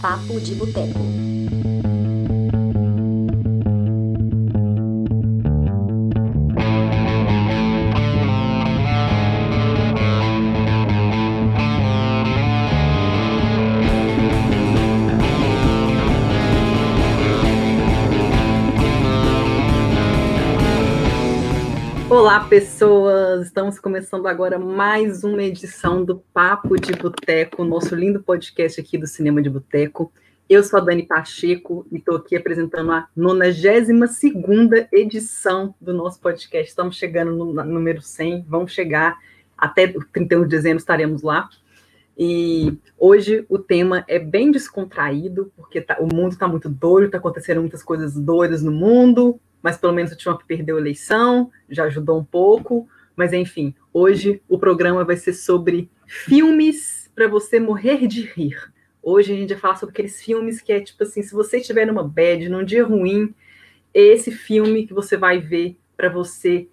Papo de Boteco. Olá, pessoas! Estamos começando agora mais uma edição do Papo de Boteco, nosso lindo podcast aqui do Cinema de Boteco. Eu sou a Dani Pacheco e estou aqui apresentando a 92 edição do nosso podcast. Estamos chegando no número 100, vamos chegar até 31 de dezembro, estaremos lá. E hoje o tema é bem descontraído, porque tá, o mundo está muito doido, está acontecendo muitas coisas doidas no mundo, mas pelo menos o Trump perdeu a eleição, já ajudou um pouco. Mas enfim, hoje o programa vai ser sobre filmes para você morrer de rir. Hoje a gente vai falar sobre aqueles filmes que é tipo assim, se você estiver numa bad, num dia ruim, esse filme que você vai ver para você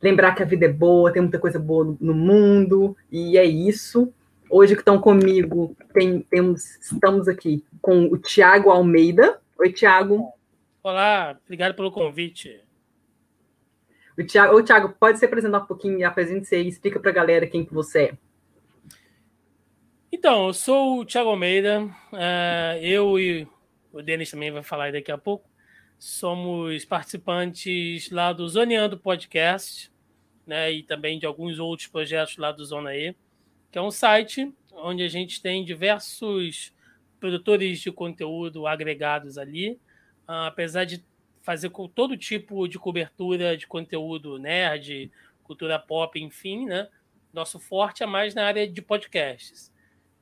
lembrar que a vida é boa, tem muita coisa boa no, no mundo, e é isso. Hoje que estão comigo, tem, temos, estamos aqui com o Tiago Almeida. Oi, Tiago. Olá, obrigado pelo convite. O Thiago, ô, Thiago, pode se apresentar um pouquinho, apresente-se aí, explica para a galera quem que você é. Então, eu sou o Thiago Almeida, uh, eu e o Denis também vai falar daqui a pouco, somos participantes lá do Zoneando Podcast, né, e também de alguns outros projetos lá do Zona E, que é um site onde a gente tem diversos produtores de conteúdo agregados ali, Uh, apesar de fazer com todo tipo de cobertura de conteúdo nerd, cultura pop, enfim, né? Nosso forte é mais na área de podcasts.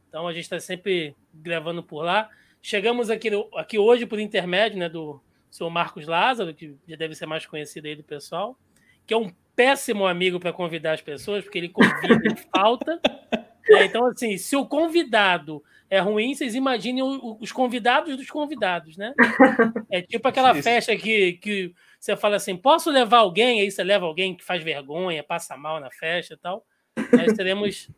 Então a gente está sempre gravando por lá. Chegamos aqui, aqui hoje por intermédio né, do seu Marcos Lázaro, que já deve ser mais conhecido aí do pessoal, que é um péssimo amigo para convidar as pessoas, porque ele convida e falta. É, então, assim, se o convidado é ruim, vocês imaginem os convidados dos convidados, né? É tipo aquela Isso. festa que, que você fala assim: posso levar alguém? Aí você leva alguém que faz vergonha, passa mal na festa e tal. Nós teremos,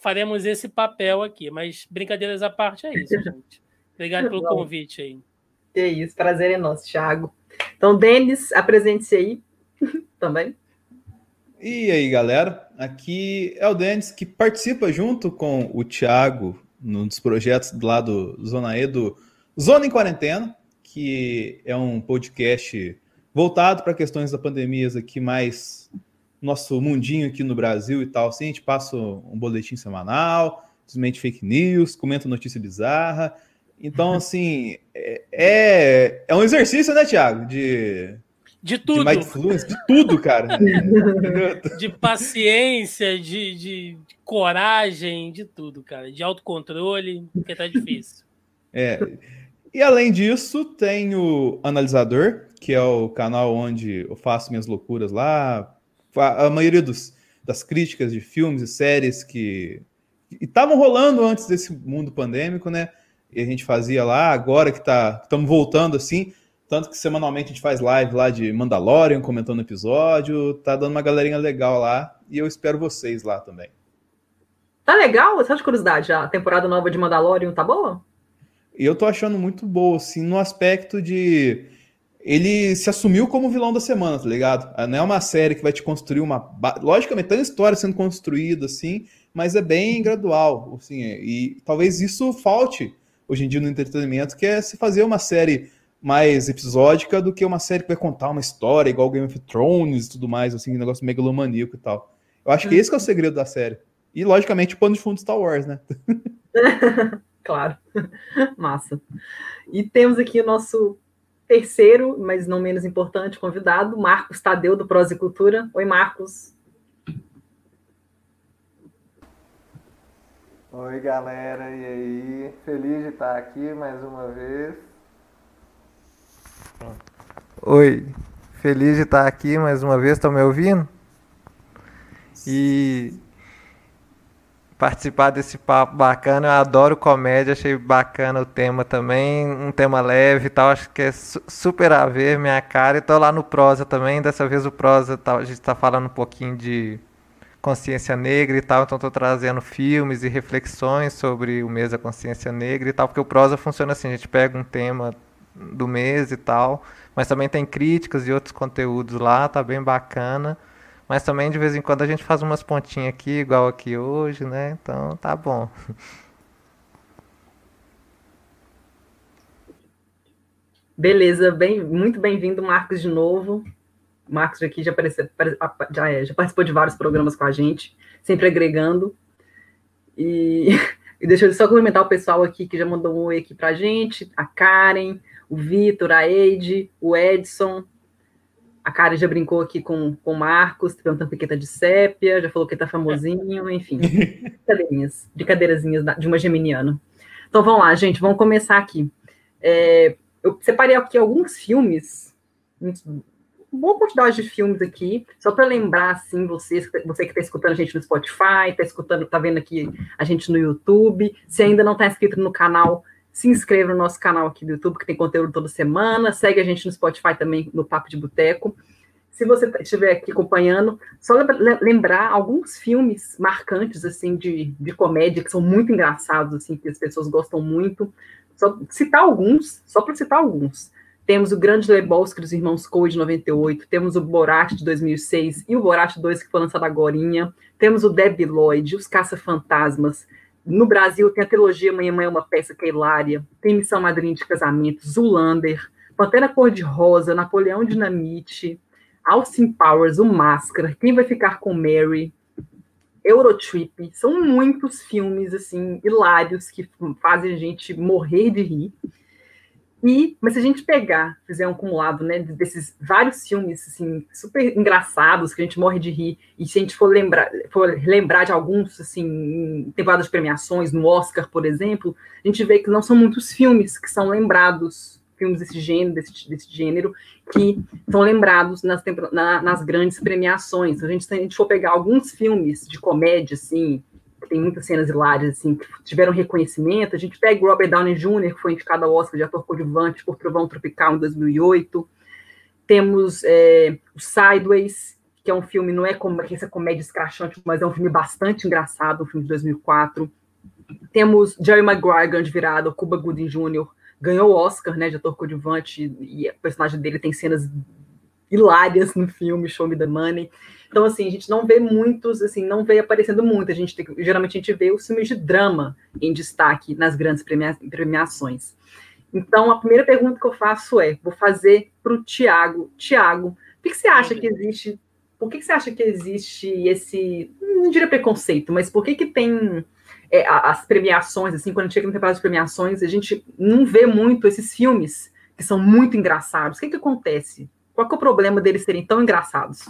faremos esse papel aqui, mas brincadeiras à parte é isso, gente. Obrigado pelo convite aí. Que isso, prazer é nosso, Thiago. Então, Denis, apresente-se aí também. E aí, galera? Aqui é o Denis que participa junto com o Thiago num dos projetos lá do Zona E, do Zona em Quarentena, que é um podcast voltado para questões da pandemia aqui, mais nosso mundinho aqui no Brasil e tal. Assim, a gente passa um boletim semanal, simplesmente fake news, comenta notícia bizarra. Então, assim, é, é, é um exercício, né, Tiago? De de tudo. De mindfulness, de tudo, cara. de paciência, de, de, coragem, de tudo, cara. De autocontrole, porque tá difícil. É. E além disso, tem o Analisador, que é o canal onde eu faço minhas loucuras lá. A maioria dos, das críticas de filmes e séries que estavam rolando antes desse mundo pandêmico, né? E a gente fazia lá, agora que tá, estamos voltando assim, tanto que semanalmente a gente faz live lá de Mandalorian, comentando episódio. Tá dando uma galerinha legal lá. E eu espero vocês lá também. Tá legal? Só de curiosidade, a temporada nova de Mandalorian tá boa? Eu tô achando muito boa, assim, no aspecto de. Ele se assumiu como vilão da semana, tá ligado? Não é uma série que vai te construir uma. Logicamente, tem história sendo construída, assim, mas é bem gradual, assim, e talvez isso falte hoje em dia no entretenimento, que é se fazer uma série mais episódica do que uma série que vai contar uma história igual Game of Thrones e tudo mais, assim, um negócio megalomaníaco e tal. Eu acho que esse que é o segredo da série. E, logicamente, o pano de fundo Star Wars, né? claro. Massa. E temos aqui o nosso terceiro, mas não menos importante, convidado, Marcos Tadeu, do Prosa e Cultura. Oi, Marcos. Oi, galera, e aí? Feliz de estar aqui mais uma vez. Oi, feliz de estar aqui mais uma vez, estão me ouvindo? E participar desse papo bacana, eu adoro comédia, achei bacana o tema também, um tema leve e tal, acho que é super a ver minha cara, e lá no Prosa também, dessa vez o Prosa, tá, a gente está falando um pouquinho de consciência negra e tal, então estou trazendo filmes e reflexões sobre o mês da consciência negra e tal, porque o prosa funciona assim, a gente pega um tema do mês e tal, mas também tem críticas e outros conteúdos lá, tá bem bacana. Mas também de vez em quando a gente faz umas pontinhas aqui, igual aqui hoje, né? Então tá bom. Beleza, bem, muito bem-vindo, Marcos, de novo. Marcos aqui já, apareceu, já, é, já participou de vários programas com a gente, sempre agregando. E, e deixa eu só cumprimentar o pessoal aqui que já mandou um oi aqui para a gente, a Karen, o Vitor, a Eide, o Edson. A Karen já brincou aqui com, com o Marcos, perguntando piqueta de sépia, já falou que tá famosinho, enfim. Brincadeirinhas, brincadeirazinhas de uma geminiana. Então vamos lá, gente, vamos começar aqui. É, eu separei aqui alguns filmes, uma boa quantidade de filmes aqui, só para lembrar, assim, vocês, você que está escutando a gente no Spotify, está escutando, está vendo aqui a gente no YouTube, se ainda não está inscrito no canal, se inscreva no nosso canal aqui do YouTube, que tem conteúdo toda semana, segue a gente no Spotify também, no Papo de Boteco. Se você estiver aqui acompanhando, só lembrar alguns filmes marcantes, assim, de, de comédia, que são muito engraçados, assim, que as pessoas gostam muito. Só citar alguns, só para citar alguns. Temos o Grande Lebowski dos Irmãos Coen de 98, temos o Borat de 2006 e o Borat 2 que foi lançado agora. Temos o Debbie Lloyd, Os Caça-Fantasmas. No Brasil tem a trilogia Mãe Mãe é uma peça que é hilária, tem Missão Madrinha de Casamento, Zulander, Pantera Cor-de-Rosa, Napoleão Dinamite, Austin Powers, O Máscara, Quem Vai Ficar com Mary, Eurotrip, são muitos filmes assim hilários que fazem a gente morrer de rir. E, mas se a gente pegar, fizer um acumulado, né, desses vários filmes assim super engraçados que a gente morre de rir, e se a gente for lembrar, for lembrar de alguns assim, em temporadas de premiações, no Oscar, por exemplo, a gente vê que não são muitos filmes que são lembrados filmes desse gênero, desse, desse gênero, que são lembrados nas, na, nas grandes premiações. A gente, se a gente for pegar alguns filmes de comédia, assim, tem muitas cenas hilárias, assim, que tiveram reconhecimento, a gente pega o Robert Downey Jr., que foi indicado ao Oscar de ator coadjuvante por Trovão Tropical em 2008. Temos é, o Sideways, que é um filme, não é como essa comédia escrachante, mas é um filme bastante engraçado, um filme de 2004. Temos Jerry Maguire, grande virada, Cuba Gooding Jr., ganhou o Oscar, né, de ator coadjuvante, e o personagem dele tem cenas hilárias no filme Show Me the Money. Então, assim, a gente não vê muitos, assim, não vê aparecendo muito. A gente tem, geralmente a gente vê os filmes de drama em destaque nas grandes premia premiações. Então, a primeira pergunta que eu faço é: vou fazer para o Tiago. Tiago, por que você acha que existe? Por que você acha que existe esse, não diria preconceito, mas por que que tem é, as premiações, assim, quando a gente chega no temporada de premiações, a gente não vê muito esses filmes que são muito engraçados. O que, que acontece? Qual que é o problema deles serem tão engraçados?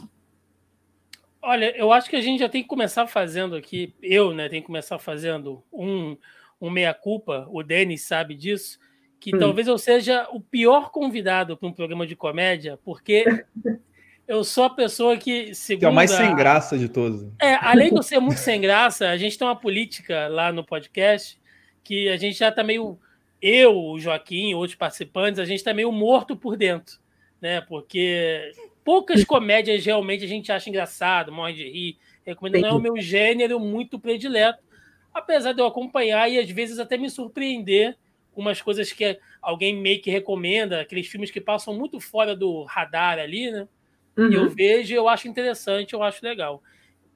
Olha, eu acho que a gente já tem que começar fazendo aqui, eu, né, tenho que começar fazendo um, um meia-culpa, o Denis sabe disso, que hum. talvez eu seja o pior convidado para um programa de comédia, porque eu sou a pessoa que, segundo. Que é o mais sem graça de todos. É, além de eu ser muito sem graça, a gente tem uma política lá no podcast que a gente já está meio. Eu, o Joaquim, outros participantes, a gente está meio morto por dentro, né? Porque poucas comédias realmente a gente acha engraçado, morre de rir. Recomendo, não é o meu gênero muito predileto, apesar de eu acompanhar e às vezes até me surpreender com umas coisas que alguém meio que recomenda, aqueles filmes que passam muito fora do radar ali, né? Uhum. Eu vejo, eu acho interessante, eu acho legal.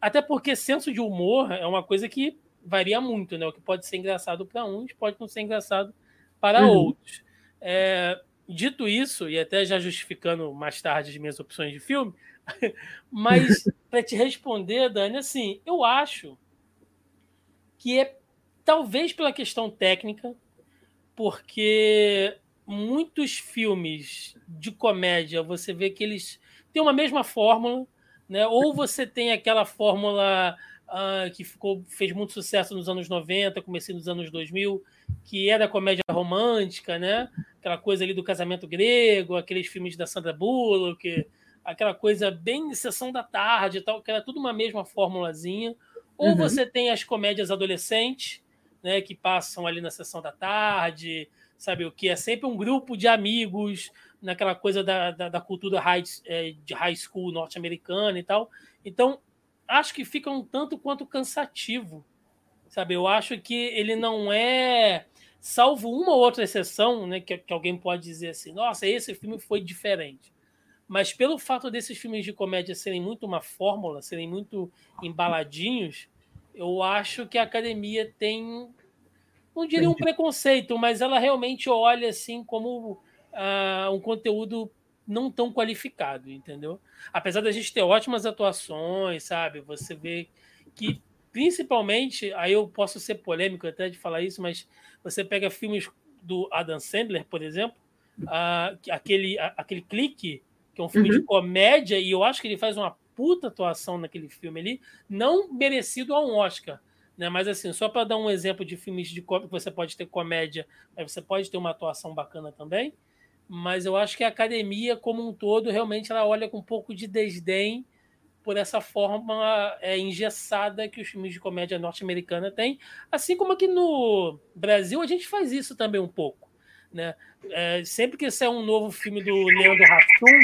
Até porque senso de humor é uma coisa que varia muito, né? O que pode ser engraçado para uns pode não ser engraçado para uhum. outros. É, dito isso, e até já justificando mais tarde as minhas opções de filme, mas para te responder, Dani, assim, eu acho que é talvez pela questão técnica, porque muitos filmes de comédia você vê que eles tem uma mesma fórmula, né? Ou você tem aquela fórmula uh, que ficou, fez muito sucesso nos anos 90, comecei nos anos 2000, que era a comédia romântica, né? Aquela coisa ali do casamento grego, aqueles filmes da Sandra Bullock, aquela coisa bem sessão da tarde e tal, que era tudo uma mesma formulazinha. Ou uhum. você tem as comédias adolescentes, né, que passam ali na sessão da tarde, sabe o que? É sempre um grupo de amigos naquela coisa da, da, da cultura high, é, de high school norte-americana e tal. Então, acho que fica um tanto quanto cansativo, sabe? Eu acho que ele não é, salvo uma ou outra exceção, né, que, que alguém pode dizer assim, nossa, esse filme foi diferente. Mas pelo fato desses filmes de comédia serem muito uma fórmula, serem muito embaladinhos, eu acho que a academia tem, não diria um preconceito, mas ela realmente olha assim como uh, um conteúdo não tão qualificado, entendeu? Apesar da gente ter ótimas atuações, sabe? Você vê que, principalmente, aí eu posso ser polêmico até de falar isso, mas você pega filmes do Adam Sandler, por exemplo, uh, aquele, aquele clique, que é um filme uhum. de comédia, e eu acho que ele faz uma puta atuação naquele filme ali, não merecido a um Oscar. Né? Mas assim, só para dar um exemplo de filmes de que você pode ter comédia, mas você pode ter uma atuação bacana também mas eu acho que a academia como um todo realmente ela olha com um pouco de desdém por essa forma é, engessada que os filmes de comédia norte-americana têm, assim como aqui no Brasil a gente faz isso também um pouco, né? É, sempre que sai um novo filme do Leandro Hassum,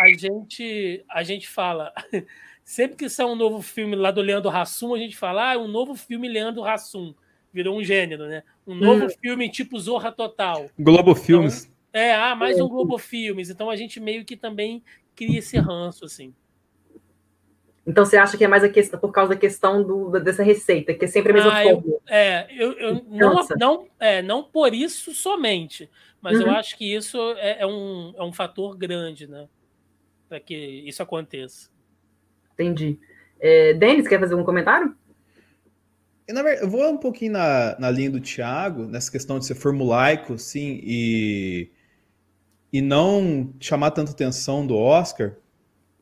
a gente a gente fala, sempre que sai um novo filme lá do Leandro Hassum, a gente fala, ah, é um novo filme Leandro Hassum virou um gênero, né? Um novo hum. filme tipo Zorra Total. Globo então, Filmes. É, ah, mais um Globo Filmes. Então a gente meio que também cria esse ranço, assim. Então você acha que é mais a questão, por causa da questão do, dessa receita, que é sempre a mesma ah, É, eu, eu não, não, é, não por isso somente, mas uhum. eu acho que isso é, é, um, é um fator grande, né? Para que isso aconteça. Entendi. É, Denis, quer fazer algum comentário? Eu, verdade, eu vou um pouquinho na, na linha do Thiago, nessa questão de ser formulaico, sim, e, e não chamar tanta atenção do Oscar.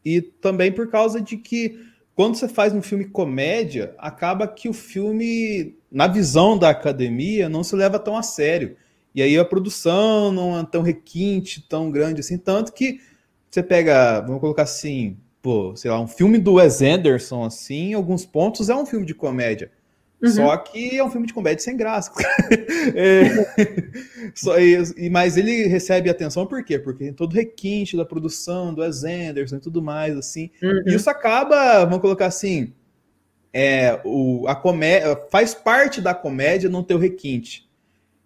E também por causa de que quando você faz um filme comédia, acaba que o filme, na visão da academia, não se leva tão a sério. E aí a produção não é tão requinte, tão grande assim, tanto que você pega, vamos colocar assim, pô, sei lá, um filme do Wes Anderson, assim, em alguns pontos é um filme de comédia. Uhum. Só que é um filme de comédia sem graça. é, só, e, mas ele recebe atenção por quê? Porque tem todo o requinte da produção, do Wes Anderson e tudo mais, assim. Uhum. E isso acaba, vamos colocar assim, é, o, a comédia faz parte da comédia não ter o requinte.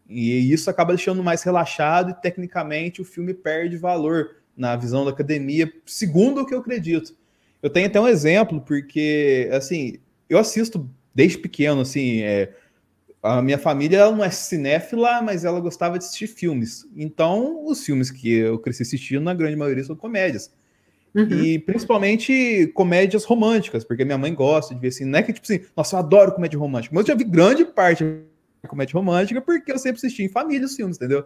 E isso acaba deixando mais relaxado e tecnicamente o filme perde valor na visão da academia, segundo o que eu acredito. Eu tenho até um exemplo, porque assim, eu assisto desde pequeno, assim, é, a minha família ela não é cinéfila, mas ela gostava de assistir filmes. Então, os filmes que eu cresci assistindo, na grande maioria, são comédias. Uhum. E principalmente comédias românticas, porque minha mãe gosta de ver assim. Não é que, tipo assim, nossa, eu adoro comédia romântica, mas eu já vi grande parte de comédia romântica porque eu sempre assisti em família os filmes, entendeu?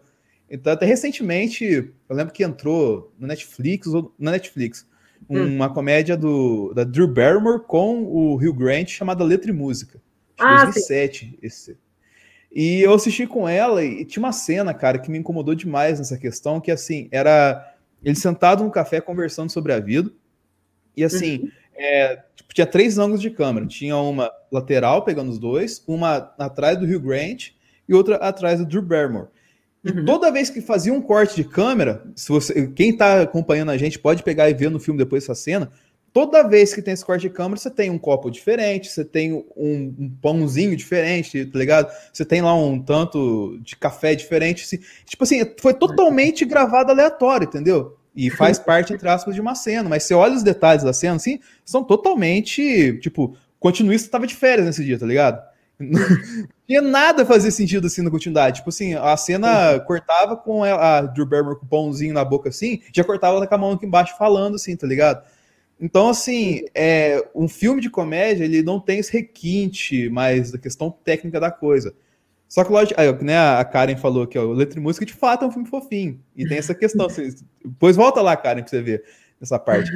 Então, até recentemente, eu lembro que entrou no Netflix, ou na Netflix, Hum. uma comédia do, da Drew Barrymore com o Hugh Grant chamada Letra e Música. Ah, 2007, esse. E eu assisti com ela e tinha uma cena, cara, que me incomodou demais nessa questão, que assim, era ele sentado no café conversando sobre a vida. E assim, uhum. é, tipo, tinha três ângulos de câmera. Tinha uma lateral pegando os dois, uma atrás do Hugh Grant e outra atrás do Drew Barrymore. E uhum. toda vez que fazia um corte de câmera, se você, quem está acompanhando a gente pode pegar e ver no filme depois essa cena. Toda vez que tem esse corte de câmera, você tem um copo diferente, você tem um, um pãozinho diferente, tá ligado? Você tem lá um tanto de café diferente. Assim, tipo assim, foi totalmente gravado aleatório, entendeu? E faz parte, entre aspas, de uma cena. Mas você olha os detalhes da cena, assim, são totalmente. Tipo, continuista estava de férias nesse dia, tá ligado? Não tinha nada a fazer sentido assim na continuidade. Tipo assim, a cena uhum. cortava com a, a Drew Barrymore com o pãozinho na boca assim, já cortava com a mão aqui embaixo falando assim, tá ligado? Então, assim, é, um filme de comédia, ele não tem esse requinte mais da questão técnica da coisa. Só que, lógico, aí, né, a Karen falou que o Letra e Música, de fato, é um filme fofinho. E tem essa questão. Assim, depois volta lá, Karen, pra você ver essa parte.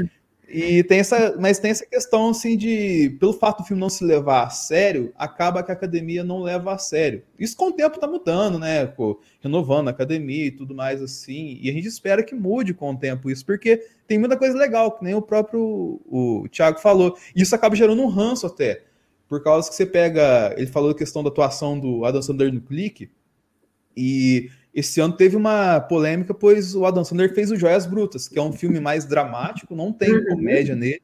E tem essa, mas tem essa questão assim de, pelo fato do filme não se levar a sério, acaba que a academia não leva a sério. Isso com o tempo tá mudando, né? Pô, renovando a academia e tudo mais assim. E a gente espera que mude com o tempo isso, porque tem muita coisa legal, que nem o próprio o Thiago falou. E isso acaba gerando um ranço até. Por causa que você pega, ele falou a questão da atuação do Adam Sandler no clique, e esse ano teve uma polêmica, pois o Adam Sandler fez o Joias Brutas, que é um filme mais dramático, não tem uhum. comédia nele.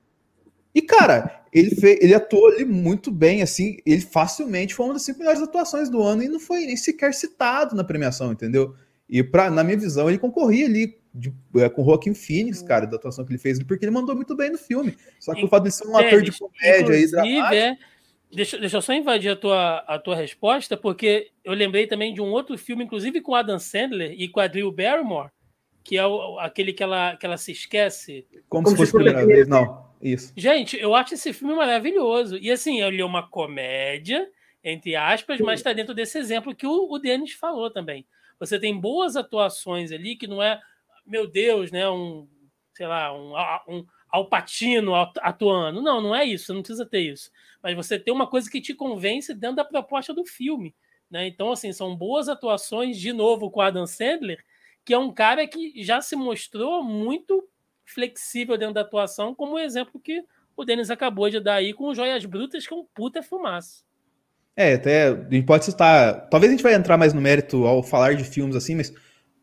E, cara, ele, fez, ele atuou ali muito bem, assim, ele facilmente foi uma das cinco melhores atuações do ano e não foi nem sequer citado na premiação, entendeu? E pra, na minha visão, ele concorria ali de, é, com o Joaquim Phoenix, cara, da atuação que ele fez, porque ele mandou muito bem no filme. Só que o fato de ser um ator de comédia aí dramático... É, deixa, deixa eu só invadir a tua, a tua resposta, porque eu lembrei também de um outro filme, inclusive com Adam Sandler e com a Drew Barrymore, que é o, aquele que ela, que ela se esquece. Como, Como se fosse a primeira vez, não. Isso. Gente, eu acho esse filme maravilhoso. E assim, ele é uma comédia, entre aspas, mas está dentro desse exemplo que o, o Denis falou também. Você tem boas atuações ali, que não é, meu Deus, né? Um, sei lá, um, um alpatino atuando. Não, não é isso, você não precisa ter isso. Mas você tem uma coisa que te convence dentro da proposta do filme. Né? Então, assim, são boas atuações, de novo, com Adam Sandler, que é um cara que já se mostrou muito flexível dentro da atuação, como o exemplo que o Denis acabou de dar aí com Joias Brutas, que é um puta fumaça. É, até a gente pode citar. Talvez a gente vai entrar mais no mérito ao falar de filmes assim, mas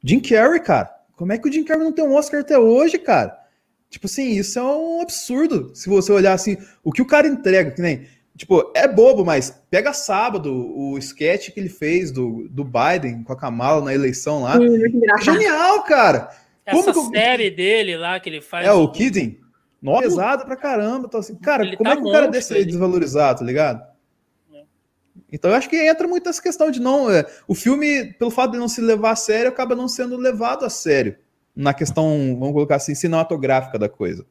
Jim Carrey, cara, como é que o Jim Carrey não tem um Oscar até hoje, cara? Tipo assim, isso é um absurdo. Se você olhar assim, o que o cara entrega, que nem. Tipo, é bobo, mas pega sábado o sketch que ele fez do, do Biden com a Kamala na eleição lá. Sim, Genial, cara! Essa como série dele lá que ele faz. É, o Kidding. Nossa, pesado pra caramba. Então, assim, cara, ele como tá é que um cara desse aí desvalorizado, tá ligado? É. Então eu acho que entra muito essa questão de não. É, o filme, pelo fato de não se levar a sério, acaba não sendo levado a sério. Na questão, vamos colocar assim, cinematográfica da coisa.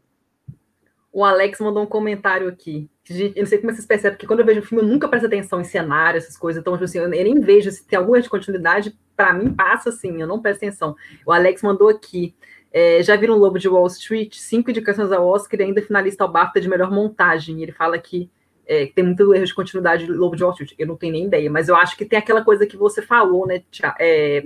O Alex mandou um comentário aqui. Eu não sei como vocês percebem, porque quando eu vejo o filme, eu nunca presto atenção em cenário, essas coisas. Então, tipo assim, eu nem vejo se tem alguma de continuidade. Para mim, passa assim, eu não presto atenção. O Alex mandou aqui. É, já viram Lobo de Wall Street? Cinco indicações ao Oscar e ainda finalista ao BAFTA de melhor montagem. E ele fala que é, tem muito erro de continuidade do Lobo de Wall Street. Eu não tenho nem ideia, mas eu acho que tem aquela coisa que você falou, né, é,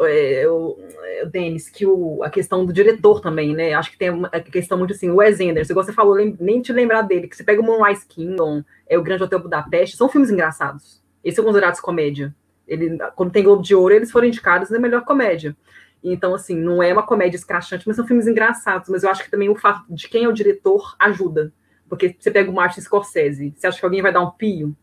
é, o, é, o Denis, que o, a questão do diretor também, né? Acho que tem a questão muito assim, o Wes Anderson, igual você falou, nem te lembrar dele, que você pega o Moonrise Kingdom, é o Grande Hotel Budapeste, são filmes engraçados. Esses são considerados comédia. Ele, quando tem Globo de Ouro, eles foram indicados na melhor comédia. Então, assim, não é uma comédia escrachante, mas são filmes engraçados. Mas eu acho que também o fato de quem é o diretor ajuda. Porque você pega o Martin Scorsese, você acha que alguém vai dar um pio?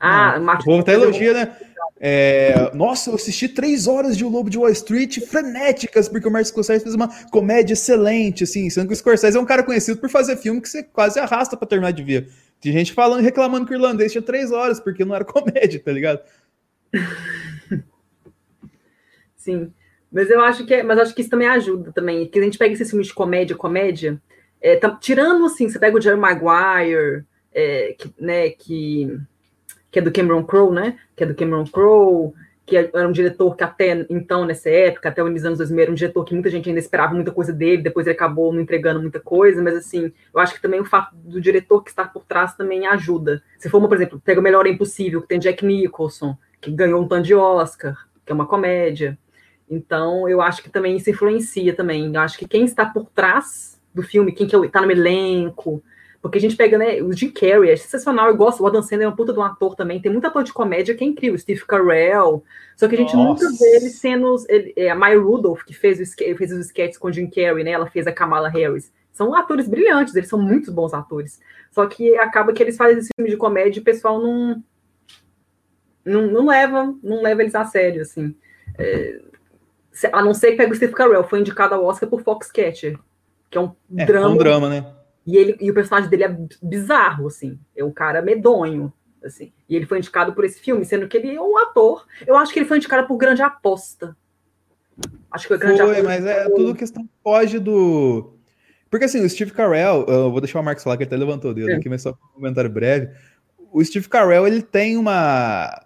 Ah, Martin O povo até elogia, né? É, nossa, eu assisti três horas de O Lobo de Wall Street frenéticas, porque o Martin Scorsese fez uma comédia excelente, assim, sendo que o Scorsese é um cara conhecido por fazer filme que você quase arrasta para terminar de ver. Tem gente falando, reclamando que o irlandês tinha três horas, porque não era comédia, tá ligado? Sim, mas eu acho que, é, mas acho que isso também ajuda também, que a gente pega esses filmes de comédia, comédia, é, tá, tirando assim, você pega o Jerry Maguire, é, que, né, que que é do Cameron Crowe, né? Que é do Cameron Crowe, que é, era um diretor que até então, nessa época, até os anos 2000, era um diretor que muita gente ainda esperava muita coisa dele, depois ele acabou não entregando muita coisa, mas assim, eu acho que também o fato do diretor que está por trás também ajuda. Se for, uma, por exemplo, pega o Melhor é Impossível, que tem Jack Nicholson, que ganhou um tanto de Oscar, que é uma comédia. Então, eu acho que também isso influencia também. Eu acho que quem está por trás do filme, quem que está é no elenco, porque a gente pega, né, o Jim Carrey é sensacional, eu gosto, o Adam Sandler é um puta de um ator também, tem muito ator de comédia que é incrível, Steve Carell, só que a gente Nossa. nunca vê ele sendo, ele, é, a Maya Rudolph, que fez, o, fez os sketches com o Jim Carrey, né, ela fez a Kamala Harris, são atores brilhantes, eles são muito bons atores, só que acaba que eles fazem esse filme de comédia e o pessoal não, não, não leva, não leva eles a sério, assim, é, a não ser que pega o Steve Carell, foi indicado ao Oscar por Foxcatcher, que é um é, drama. É um drama, né? E, ele, e o personagem dele é bizarro, assim. É um cara medonho, assim. E ele foi indicado por esse filme, sendo que ele é um ator. Eu acho que ele foi indicado por Grande Aposta. Acho que foi Grande foi, Aposta. mas é tudo questão foge do... Porque, assim, o Steve Carell... Eu vou deixar o Marcos falar, que ele até levantou o dedo é. aqui, mas só um comentário breve. O Steve Carell, ele tem uma...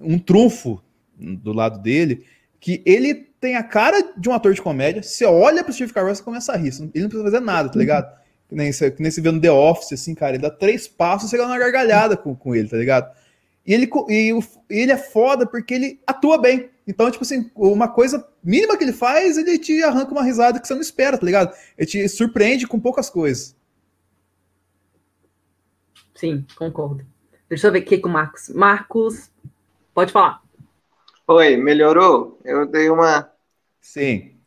Um trunfo do lado dele, que ele tem a cara de um ator de comédia. Você olha pro Steve Carell, você começa a rir. Ele não precisa fazer nada, tá ligado? Que nem, você, que nem você vê no The Office, assim, cara, ele dá três passos e você dá uma gargalhada com, com ele, tá ligado? E ele, e o, ele é foda porque ele atua bem. Então, tipo assim, uma coisa mínima que ele faz, ele te arranca uma risada que você não espera, tá ligado? Ele te surpreende com poucas coisas. Sim, concordo. Deixa eu ver aqui com o Marcos. Marcos, pode falar. Oi, melhorou? Eu dei uma. Sim.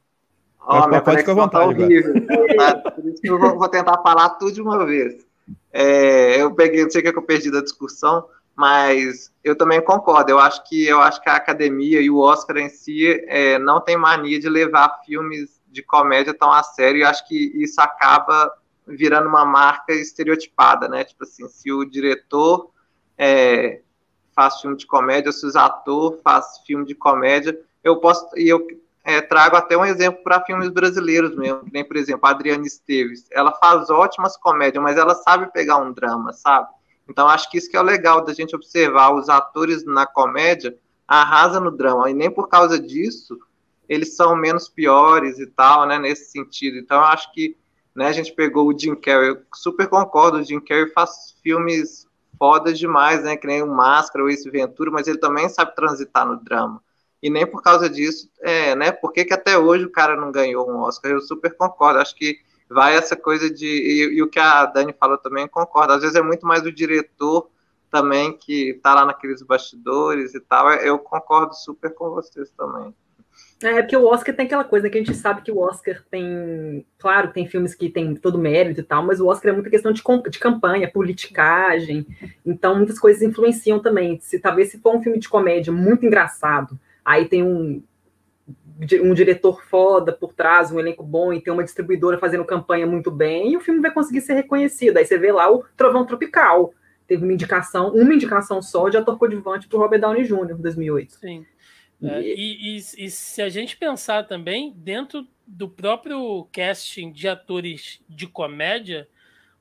Oh, minha pode ficar à vontade. Tá horrível, tá? Por isso que eu vou, vou, tentar falar tudo de uma vez. É, eu peguei, não sei o que, é que eu perdi da discussão, mas eu também concordo. Eu acho que eu acho que a academia e o Oscar em si é, não tem mania de levar filmes de comédia tão a sério. E acho que isso acaba virando uma marca estereotipada, né? Tipo assim, se o diretor é, faz filme de comédia, se o ator faz filme de comédia, eu posso e eu é, trago até um exemplo para filmes brasileiros mesmo, nem por exemplo a Adriana Esteves, ela faz ótimas comédias, mas ela sabe pegar um drama, sabe? Então acho que isso que é o legal da gente observar os atores na comédia arrasa no drama e nem por causa disso eles são menos piores e tal, né? Nesse sentido. Então acho que né, a gente pegou o Jim Carrey, eu super concordo, o Jim Carrey faz filmes fodas demais, né? Que nem o Máscara ou esse Ventura, mas ele também sabe transitar no drama e nem por causa disso, é, né? Por que, que até hoje o cara não ganhou um Oscar? Eu super concordo. Acho que vai essa coisa de. E, e, o que a Dani falou também, concordo. Às vezes é muito mais o diretor também que tá lá naqueles bastidores e tal. Eu concordo super com vocês também. É, porque o Oscar tem aquela coisa que a gente sabe que o Oscar tem. Claro, tem filmes que tem todo mérito e tal, mas o Oscar é muita questão de, de campanha, politicagem. Então, muitas coisas influenciam também. Se talvez se for um filme de comédia muito engraçado aí tem um, um diretor foda por trás, um elenco bom, e tem uma distribuidora fazendo campanha muito bem, e o filme vai conseguir ser reconhecido. Aí você vê lá o Trovão Tropical, teve uma indicação, uma indicação só de ator coadjuvante para Robert Downey Jr. em 2008. Sim. É, e, e, e, se a gente pensar também, dentro do próprio casting de atores de comédia,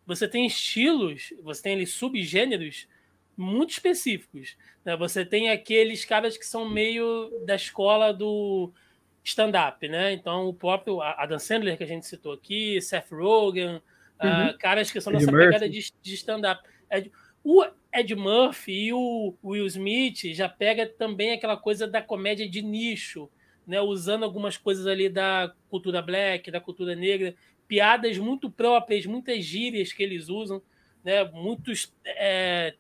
você tem estilos, você tem ali subgêneros muito específicos. Né? Você tem aqueles caras que são meio da escola do stand-up, né? Então, o próprio Adam Sandler, que a gente citou aqui, Seth Rogen, uhum. uh, caras que são nessa pegada de, de stand-up. O Ed Murphy e o Will Smith já pega também aquela coisa da comédia de nicho, né? usando algumas coisas ali da cultura black, da cultura negra, piadas muito próprias, muitas gírias que eles usam, né? muitos é,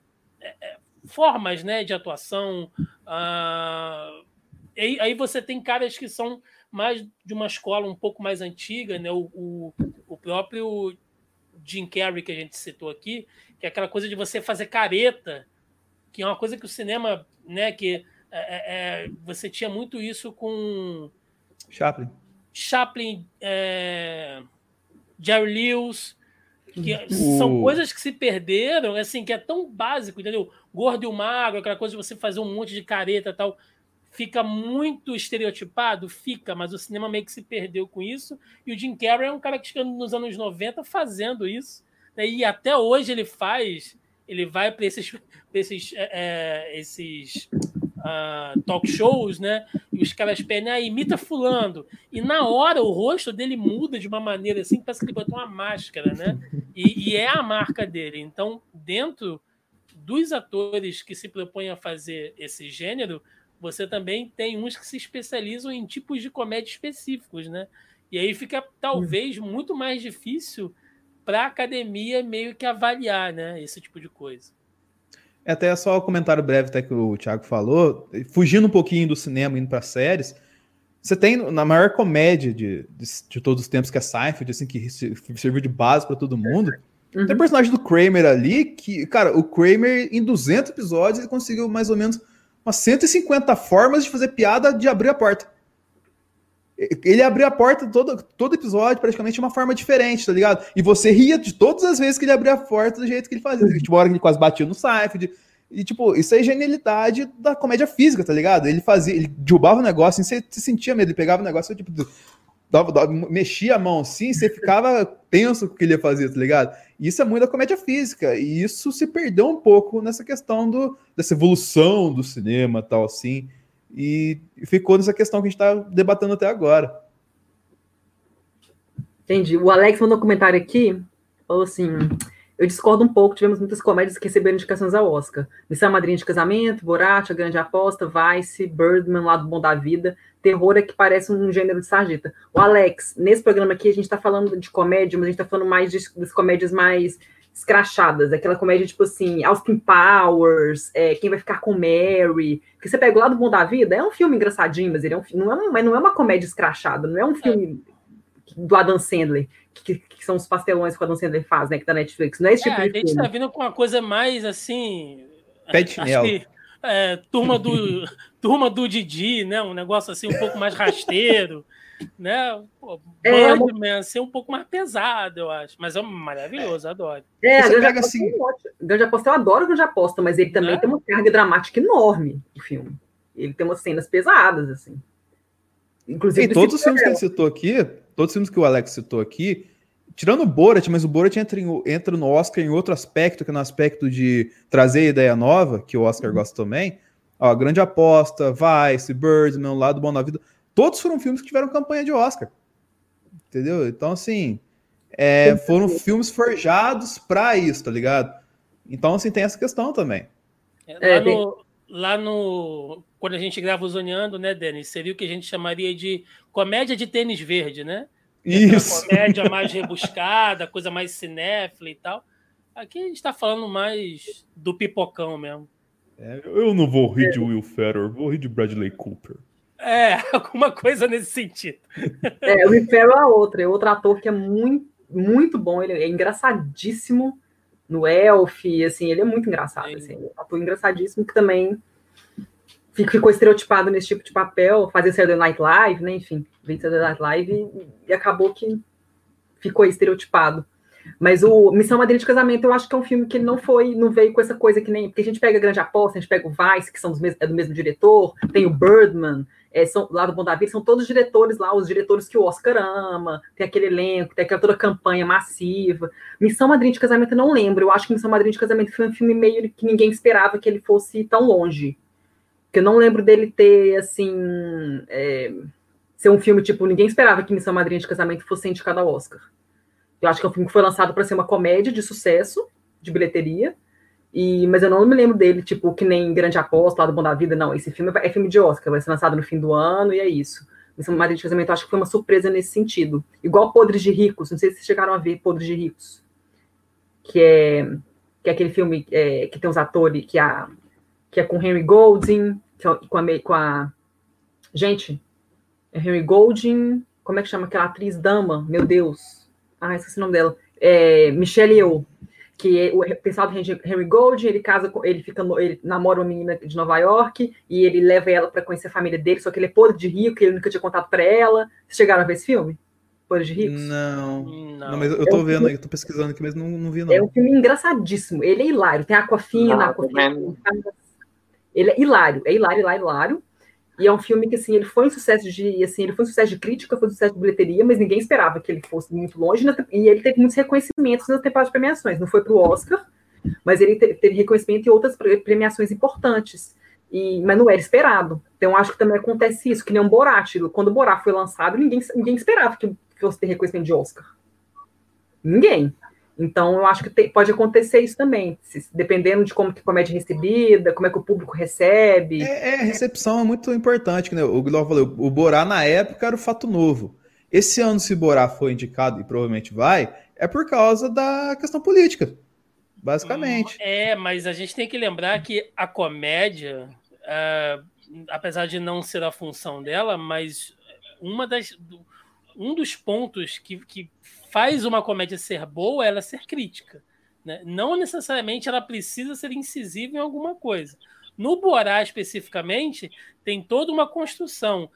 formas né, de atuação. Uh, aí, aí, você tem caras que são mais de uma escola um pouco mais antiga, né? O, o, o, próprio Jim Carrey que a gente citou aqui, que é aquela coisa de você fazer careta, que é uma coisa que o cinema, né? Que é, é, é você tinha muito isso com Chaplin, Chaplin, é, Jerry Lewis, que o... são coisas que se perderam, assim, que é tão básico, entendeu? Gordo e o magro, aquela coisa de você fazer um monte de careta e tal, fica muito estereotipado? Fica, mas o cinema meio que se perdeu com isso. E o Jim Carrey é um cara que chegou nos anos 90 fazendo isso. Né? E até hoje ele faz, ele vai para esses, esses, é, é, esses uh, talk shows, né? E os caras pedem, ah, imita fulano. E na hora o rosto dele muda de uma maneira assim, parece que ele botou uma máscara, né? E, e é a marca dele. Então, dentro dos atores que se propõem a fazer esse gênero, você também tem uns que se especializam em tipos de comédia específicos, né? E aí fica talvez muito mais difícil para a academia meio que avaliar, né, esse tipo de coisa. É até só um comentário breve até que o Thiago falou, fugindo um pouquinho do cinema, indo para séries, você tem na maior comédia de, de, de, todos os tempos, que é Seinfeld, assim, que serviu de base para todo mundo. Uhum. Tem o personagem do Kramer ali, que, cara, o Kramer, em 200 episódios, ele conseguiu mais ou menos umas 150 formas de fazer piada de abrir a porta. Ele abria a porta todo, todo episódio, praticamente de uma forma diferente, tá ligado? E você ria de todas as vezes que ele abria a porta do jeito que ele fazia. Tipo, a hora que ele quase batia no Seinfeld. E, tipo, isso é genialidade da comédia física, tá ligado? Ele fazia, ele derrubava o negócio, assim, você, você sentia medo, ele pegava o negócio, tipo, dava, dava, mexia a mão assim, você ficava tenso com o que ele ia fazer, tá ligado? Isso é muito da comédia física, e isso se perdeu um pouco nessa questão do, dessa evolução do cinema tal, assim. E ficou nessa questão que a gente está debatendo até agora. Entendi. O Alex mandou um comentário aqui, falou assim: eu discordo um pouco, tivemos muitas comédias que receberam indicações ao Oscar. Missão Madrinha de Casamento, Borat, A Grande Aposta, Vice, Birdman, Lado Bom da Vida. Terror é que parece um gênero de sarjeta. O Alex, nesse programa aqui a gente está falando de comédia, mas a gente está falando mais de, das comédias mais escrachadas, aquela comédia tipo assim, Austin Powers, é, Quem Vai Ficar com Mary, que você pega o lado bom da vida, é um filme engraçadinho, mas ele é um, não, é um, mas não é uma comédia escrachada, não é um filme do Adam Sandler, que, que, são os pastelões que o Adam Sandler faz, né? Que da Netflix. Não é esse tipo é, de A gente tá vindo com uma coisa mais assim. Que, é, turma do turma do Didi, né? Um negócio assim um pouco mais rasteiro, né? Pô, é, Birdman, assim, um pouco mais pesado, eu acho. Mas é maravilhoso, adoro. É, Você pega assim... Grande Aposta, eu adoro Grande Aposta, mas ele também é? tem uma carga dramática enorme, o filme. Ele tem umas cenas pesadas, assim. Inclusive, e todos os filmes que ele citou aqui, todos os filmes que o Alex citou aqui, tirando o Borat, mas o Borat entra, em, entra no Oscar em outro aspecto, que é no aspecto de trazer ideia nova, que o Oscar uhum. gosta também. Ó, Grande Aposta, Vice, Birdman, Lado Bom na Vida, todos foram filmes que tiveram campanha de Oscar. Entendeu? Então, assim, é, foram filmes forjados para isso, tá ligado? Então, assim, tem essa questão também. É, lá, no, lá no. Quando a gente grava o Zoneando, né, Denis? Seria o que a gente chamaria de comédia de tênis verde, né? Isso. comédia mais rebuscada, coisa mais cinéfila e tal. Aqui a gente está falando mais do pipocão mesmo. É, eu não vou rir de Will Ferrell, vou rir de Bradley Cooper. É, alguma coisa nesse sentido. É, o Will Ferrell é outro, é outro ator que é muito, muito bom, ele é engraçadíssimo no Elf, assim, ele é muito engraçado, assim, é um ator engraçadíssimo que também ficou estereotipado nesse tipo de papel, fazer Saturday Night Live, né, enfim, veio Saturday Night Live e, e acabou que ficou estereotipado. Mas o Missão Madrinha de Casamento, eu acho que é um filme que não foi, não veio com essa coisa que nem. Porque a gente pega a Grande Aposta, a gente pega o Vice, que são mesmos, é do mesmo diretor, tem o Birdman, é, são, lá do Bom Davi, são todos diretores lá, os diretores que o Oscar ama, tem aquele elenco, tem aquela toda campanha massiva. Missão Madrinha de Casamento eu não lembro, eu acho que Missão Madrinha de Casamento foi um filme meio que ninguém esperava que ele fosse tão longe. Porque eu não lembro dele ter, assim. É, ser um filme tipo, ninguém esperava que Missão Madrinha de Casamento fosse indicado ao Oscar. Eu acho que é um filme que foi lançado para ser uma comédia de sucesso, de bilheteria, e, mas eu não me lembro dele, tipo, que nem Grande Aposta, lá do Bom da Vida, não. Esse filme é filme de Oscar, vai ser lançado no fim do ano e é isso. Missão Madrinha de Casamento, acho que foi uma surpresa nesse sentido. Igual Podres de Ricos, não sei se vocês chegaram a ver Podres de Ricos, que é, que é aquele filme é, que tem os atores, que, a, que é com Henry Golding, é, com a, com a. Gente, é Henry Golding, como é que chama aquela atriz dama? Meu Deus ah, esqueci o nome dela. É, Michelle Yeoh, que é o pessoal do Henry Gold, ele casa com, ele fica, ele namora uma menina de Nova York e ele leva ela para conhecer a família dele, só que ele é podre de rico, que ele nunca tinha contato para ela. Vocês chegaram a ver esse filme? Podre de ricos? Não. Não, não mas eu tô é um vendo filme, eu tô pesquisando aqui, mas não, não vi não. É um filme engraçadíssimo. Ele é hilário, tem Aquafina, Aquafina. Ele é hilário, é hilário, hilário, hilário. E é um filme que, assim, ele foi um sucesso de, assim, ele foi um sucesso de crítica, foi um sucesso de bilheteria, mas ninguém esperava que ele fosse muito longe, e ele teve muitos reconhecimentos nas temporadas de premiações. Não foi para o Oscar, mas ele teve, reconhecimento em outras premiações importantes. E, mas não era esperado. Então, acho que também acontece isso, que nem um Borat. Quando o Borat foi lançado, ninguém, ninguém esperava que fosse ter reconhecimento de Oscar. Ninguém. Então, eu acho que tem, pode acontecer isso também, se, dependendo de como que a comédia é recebida, como é que o público recebe. É, é a recepção é muito importante, né? O Guilherme falou, o Borá na época era o fato novo. Esse ano, se Borá foi indicado, e provavelmente vai, é por causa da questão política, basicamente. É, mas a gente tem que lembrar que a comédia, uh, apesar de não ser a função dela, mas uma das, um dos pontos que, que faz uma comédia ser boa, ela ser crítica. Né? Não necessariamente ela precisa ser incisiva em alguma coisa. No Borá, especificamente, tem toda uma construção,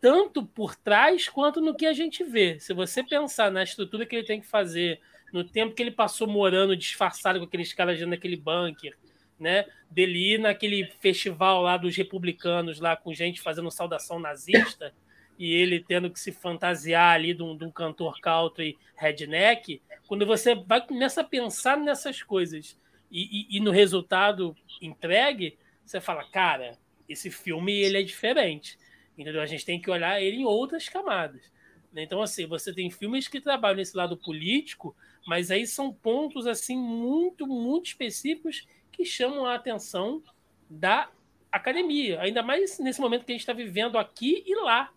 tanto por trás quanto no que a gente vê. Se você pensar na estrutura que ele tem que fazer, no tempo que ele passou morando disfarçado com aqueles caras dentro daquele bunker, né? Dele ir naquele festival lá dos republicanos, lá com gente fazendo saudação nazista e ele tendo que se fantasiar ali de um, de um cantor country redneck, quando você vai começa a pensar nessas coisas e, e, e, no resultado entregue, você fala, cara, esse filme ele é diferente. Entendeu? A gente tem que olhar ele em outras camadas. Então, assim, você tem filmes que trabalham nesse lado político, mas aí são pontos assim muito, muito específicos que chamam a atenção da academia. Ainda mais nesse momento que a gente está vivendo aqui e lá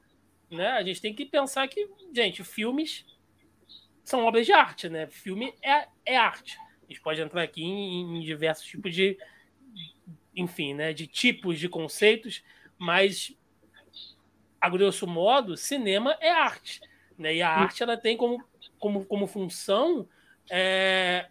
né? A gente tem que pensar que, gente, filmes são obras de arte, né? Filme é, é arte. A gente pode entrar aqui em, em diversos tipos de, enfim, né? De tipos de conceitos, mas a grosso modo, cinema é arte. Né? E a arte ela tem como, como, como função é,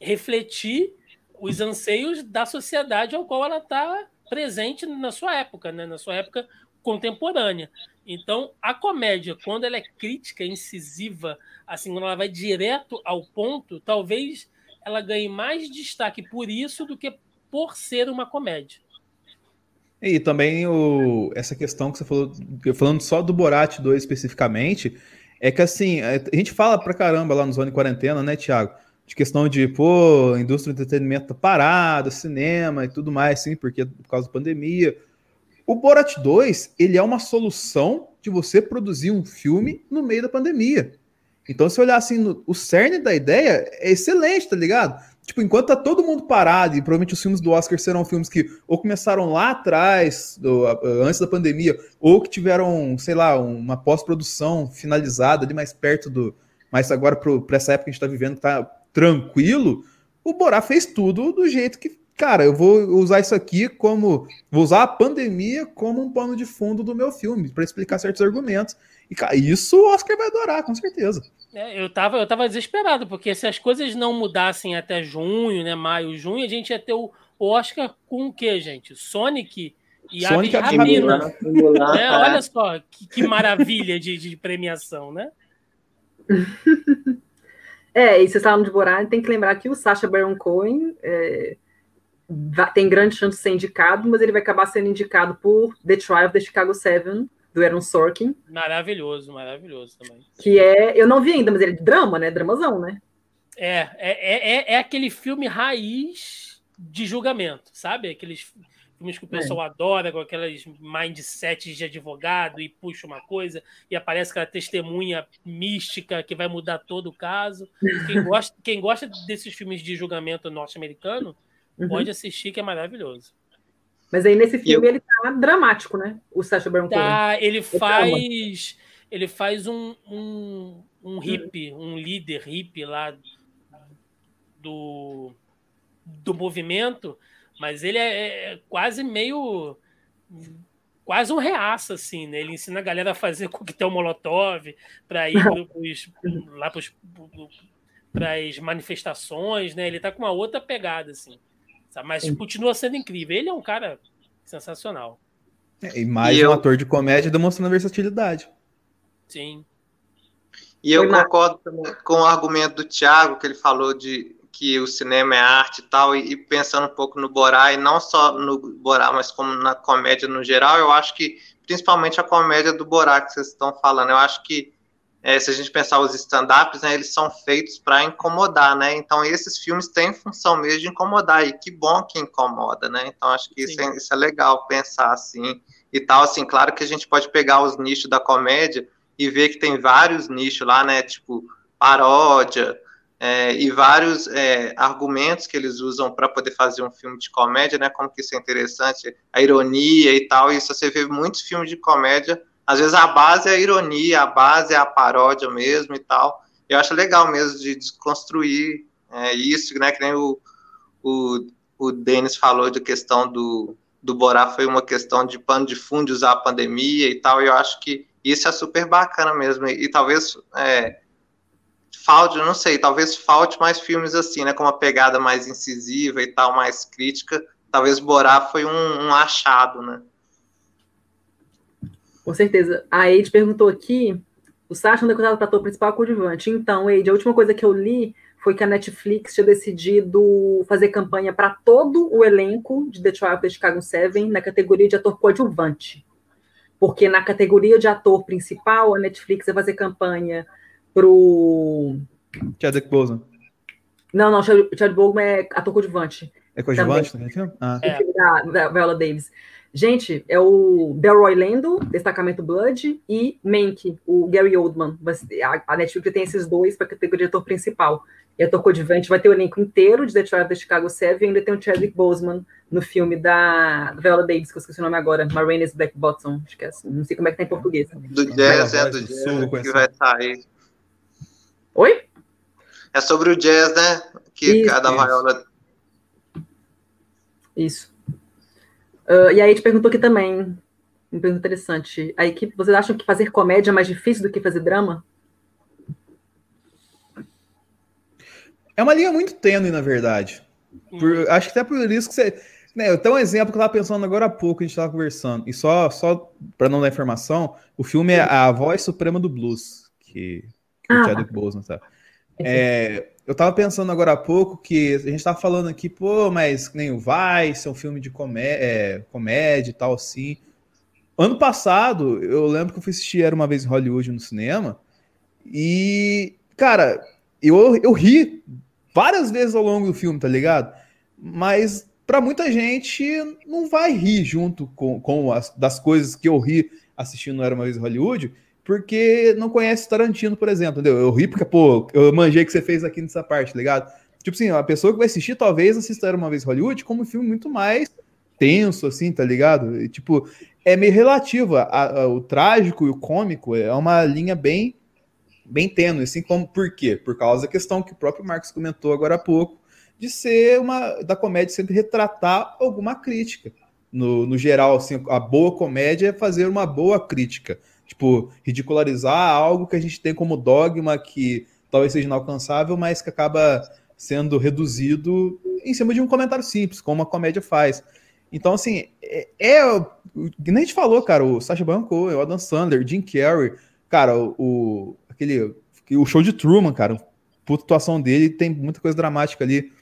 refletir os anseios da sociedade ao qual ela está presente na sua época, né? na sua época contemporânea. Então, a comédia, quando ela é crítica, incisiva, assim, quando ela vai direto ao ponto, talvez ela ganhe mais destaque por isso do que por ser uma comédia. E também o, essa questão que você falou, falando só do Borat 2 especificamente, é que assim, a gente fala pra caramba lá no Zona Quarentena, né, Thiago? de questão de, pô, a indústria do entretenimento tá parada, cinema e tudo mais, sim, porque por causa da pandemia. O Borat 2, ele é uma solução de você produzir um filme no meio da pandemia. Então, se olhar assim, no, o cerne da ideia é excelente, tá ligado? Tipo, enquanto tá todo mundo parado, e provavelmente os filmes do Oscar serão filmes que ou começaram lá atrás, do, antes da pandemia, ou que tiveram, sei lá, uma pós-produção finalizada ali mais perto do. Mas agora, para essa época que a gente tá vivendo, tá tranquilo, o Borá fez tudo do jeito que, cara, eu vou usar isso aqui como. Vou usar a pandemia como um pano de fundo do meu filme, para explicar certos argumentos. E, cara, isso o Oscar vai adorar, com certeza. É, eu, tava, eu tava desesperado, porque se as coisas não mudassem até junho, né? Maio, junho, a gente ia ter o Oscar com o quê, gente? Sonic e Sonic a Rapina. Né? Olha só que, que maravilha de, de premiação, né? É, e vocês estavam de Borat, tem que lembrar que o Sacha Baron Cohen é, tem grande chance de ser indicado, mas ele vai acabar sendo indicado por The Trial of the Chicago Seven, do Aaron Sorkin. Maravilhoso, maravilhoso também. Que é, eu não vi ainda, mas ele é drama, né? Dramazão, né? É, é, é, é, é aquele filme raiz de julgamento, sabe? Aqueles filmes que o pessoal é. adora, com aquelas mindsets de advogado e puxa uma coisa e aparece aquela testemunha mística que vai mudar todo o caso. Quem gosta, quem gosta desses filmes de julgamento norte-americano uhum. pode assistir, que é maravilhoso. Mas aí nesse filme eu... ele tá dramático, né? O Sacha Baron Cohen. Tá, ele faz, ele faz um, um, um hippie, um líder hippie lá do, do movimento mas ele é, é, é quase meio. Quase um reaça, assim, né? Ele ensina a galera a fazer coquetel molotov para ir pros, lá para as manifestações, né? Ele tá com uma outra pegada, assim. Sabe? Mas continua sendo incrível. Ele é um cara sensacional. É, e mais e um eu... ator de comédia demonstrando versatilidade. Sim. E eu concordo com o argumento do Thiago, que ele falou de que o cinema é arte e tal, e, e, pensando um pouco no Borá, e não só no Borá, mas como na comédia no geral, eu acho que, principalmente a comédia do Borá que vocês estão falando, eu acho que, é, se a gente pensar os stand-ups, né, eles são feitos para incomodar, né, então esses filmes têm função mesmo de incomodar, e que bom que incomoda, né, então acho que isso é, isso é legal pensar assim, e tal, assim, claro que a gente pode pegar os nichos da comédia e ver que tem vários nichos lá, né, tipo, paródia, é, e vários é, argumentos que eles usam para poder fazer um filme de comédia, né? Como que isso é interessante, a ironia e tal. Isso você vê muitos filmes de comédia. Às vezes a base é a ironia, a base é a paródia mesmo e tal. Eu acho legal mesmo de desconstruir é, isso, né? Que nem o, o, o Denis falou de questão do, do Borá foi uma questão de pano de fundo, de usar a pandemia e tal. Eu acho que isso é super bacana mesmo. E, e talvez é, falte, não sei, talvez falte mais filmes assim, né, com uma pegada mais incisiva e tal, mais crítica. Talvez Borá foi um, um achado, né? Com certeza. A Eide perguntou aqui, o Sacha não é contado para ator principal coadjuvante. Então, Eide, a última coisa que eu li foi que a Netflix tinha decidido fazer campanha para todo o elenco de The Trial of the Chicago 7 na categoria de ator coadjuvante. Porque na categoria de ator principal, a Netflix vai fazer campanha pro. Chadwick Boseman. Não, não, Chadwick Boseman é ator coadjuvante. É coadjuvante também? também? Ah. É. Da, da Viola Davis. Gente, é o Delroy Lendo, Destacamento Blood, e Mank, o Gary Oldman. A Netflix tem esses dois para a categoria de ator principal. E ator coadjuvante vai ter o elenco inteiro de The Trial of the Chicago Seven e ainda tem o Chadwick Boseman no filme da Viola Davis, que eu esqueci o nome agora, Marina's Black Bottom, acho que é assim, não sei como é que tá em português. Do jazz, é do jazz, que vai sair. Oi? É sobre o jazz, né? Que isso, cada viola. Isso. Uh, e aí te perguntou aqui também. Uma pergunta interessante. A equipe, vocês acham que fazer comédia é mais difícil do que fazer drama? É uma linha muito tênue, na verdade. Por, acho que até por isso que você. Né, eu tenho um exemplo que eu estava pensando agora há pouco, a gente estava conversando. E só, só para não dar informação, o filme é A Voz Suprema do Blues, que, que ah, o Chadwick Boseman tá. É, eu estava pensando agora há pouco que a gente estava falando aqui, pô, mas nem o Vice é um filme de comé é, comédia e tal, assim. Ano passado, eu lembro que eu fui assistir Era Uma Vez em Hollywood no cinema, e, cara, eu, eu ri várias vezes ao longo do filme, tá ligado? Mas para muita gente não vai rir junto com, com as das coisas que eu ri assistindo Era uma vez em Hollywood, porque não conhece Tarantino, por exemplo, entendeu? Eu ri porque, pô, eu manjei que você fez aqui nessa parte, tá ligado? Tipo assim, a pessoa que vai assistir talvez assista Era uma vez Hollywood como um filme muito mais tenso, assim, tá ligado? E, tipo, é meio relativo. A, a, o trágico e o cômico é uma linha bem bem tênue, assim como por quê? Por causa da questão que o próprio Marcos comentou agora há pouco, de ser uma da comédia sempre retratar alguma crítica. No, no geral, assim, a boa comédia é fazer uma boa crítica. Tipo, ridicularizar algo que a gente tem como dogma que talvez seja inalcançável, mas que acaba sendo reduzido em cima de um comentário simples, como a comédia faz. Então, assim, é, é nem a gente falou, cara, o Sacha Baron Cohen, o Adam Sandler, Jim Carrey, cara, o, aquele. O show de Truman, cara. Puta atuação dele, tem muita coisa dramática ali.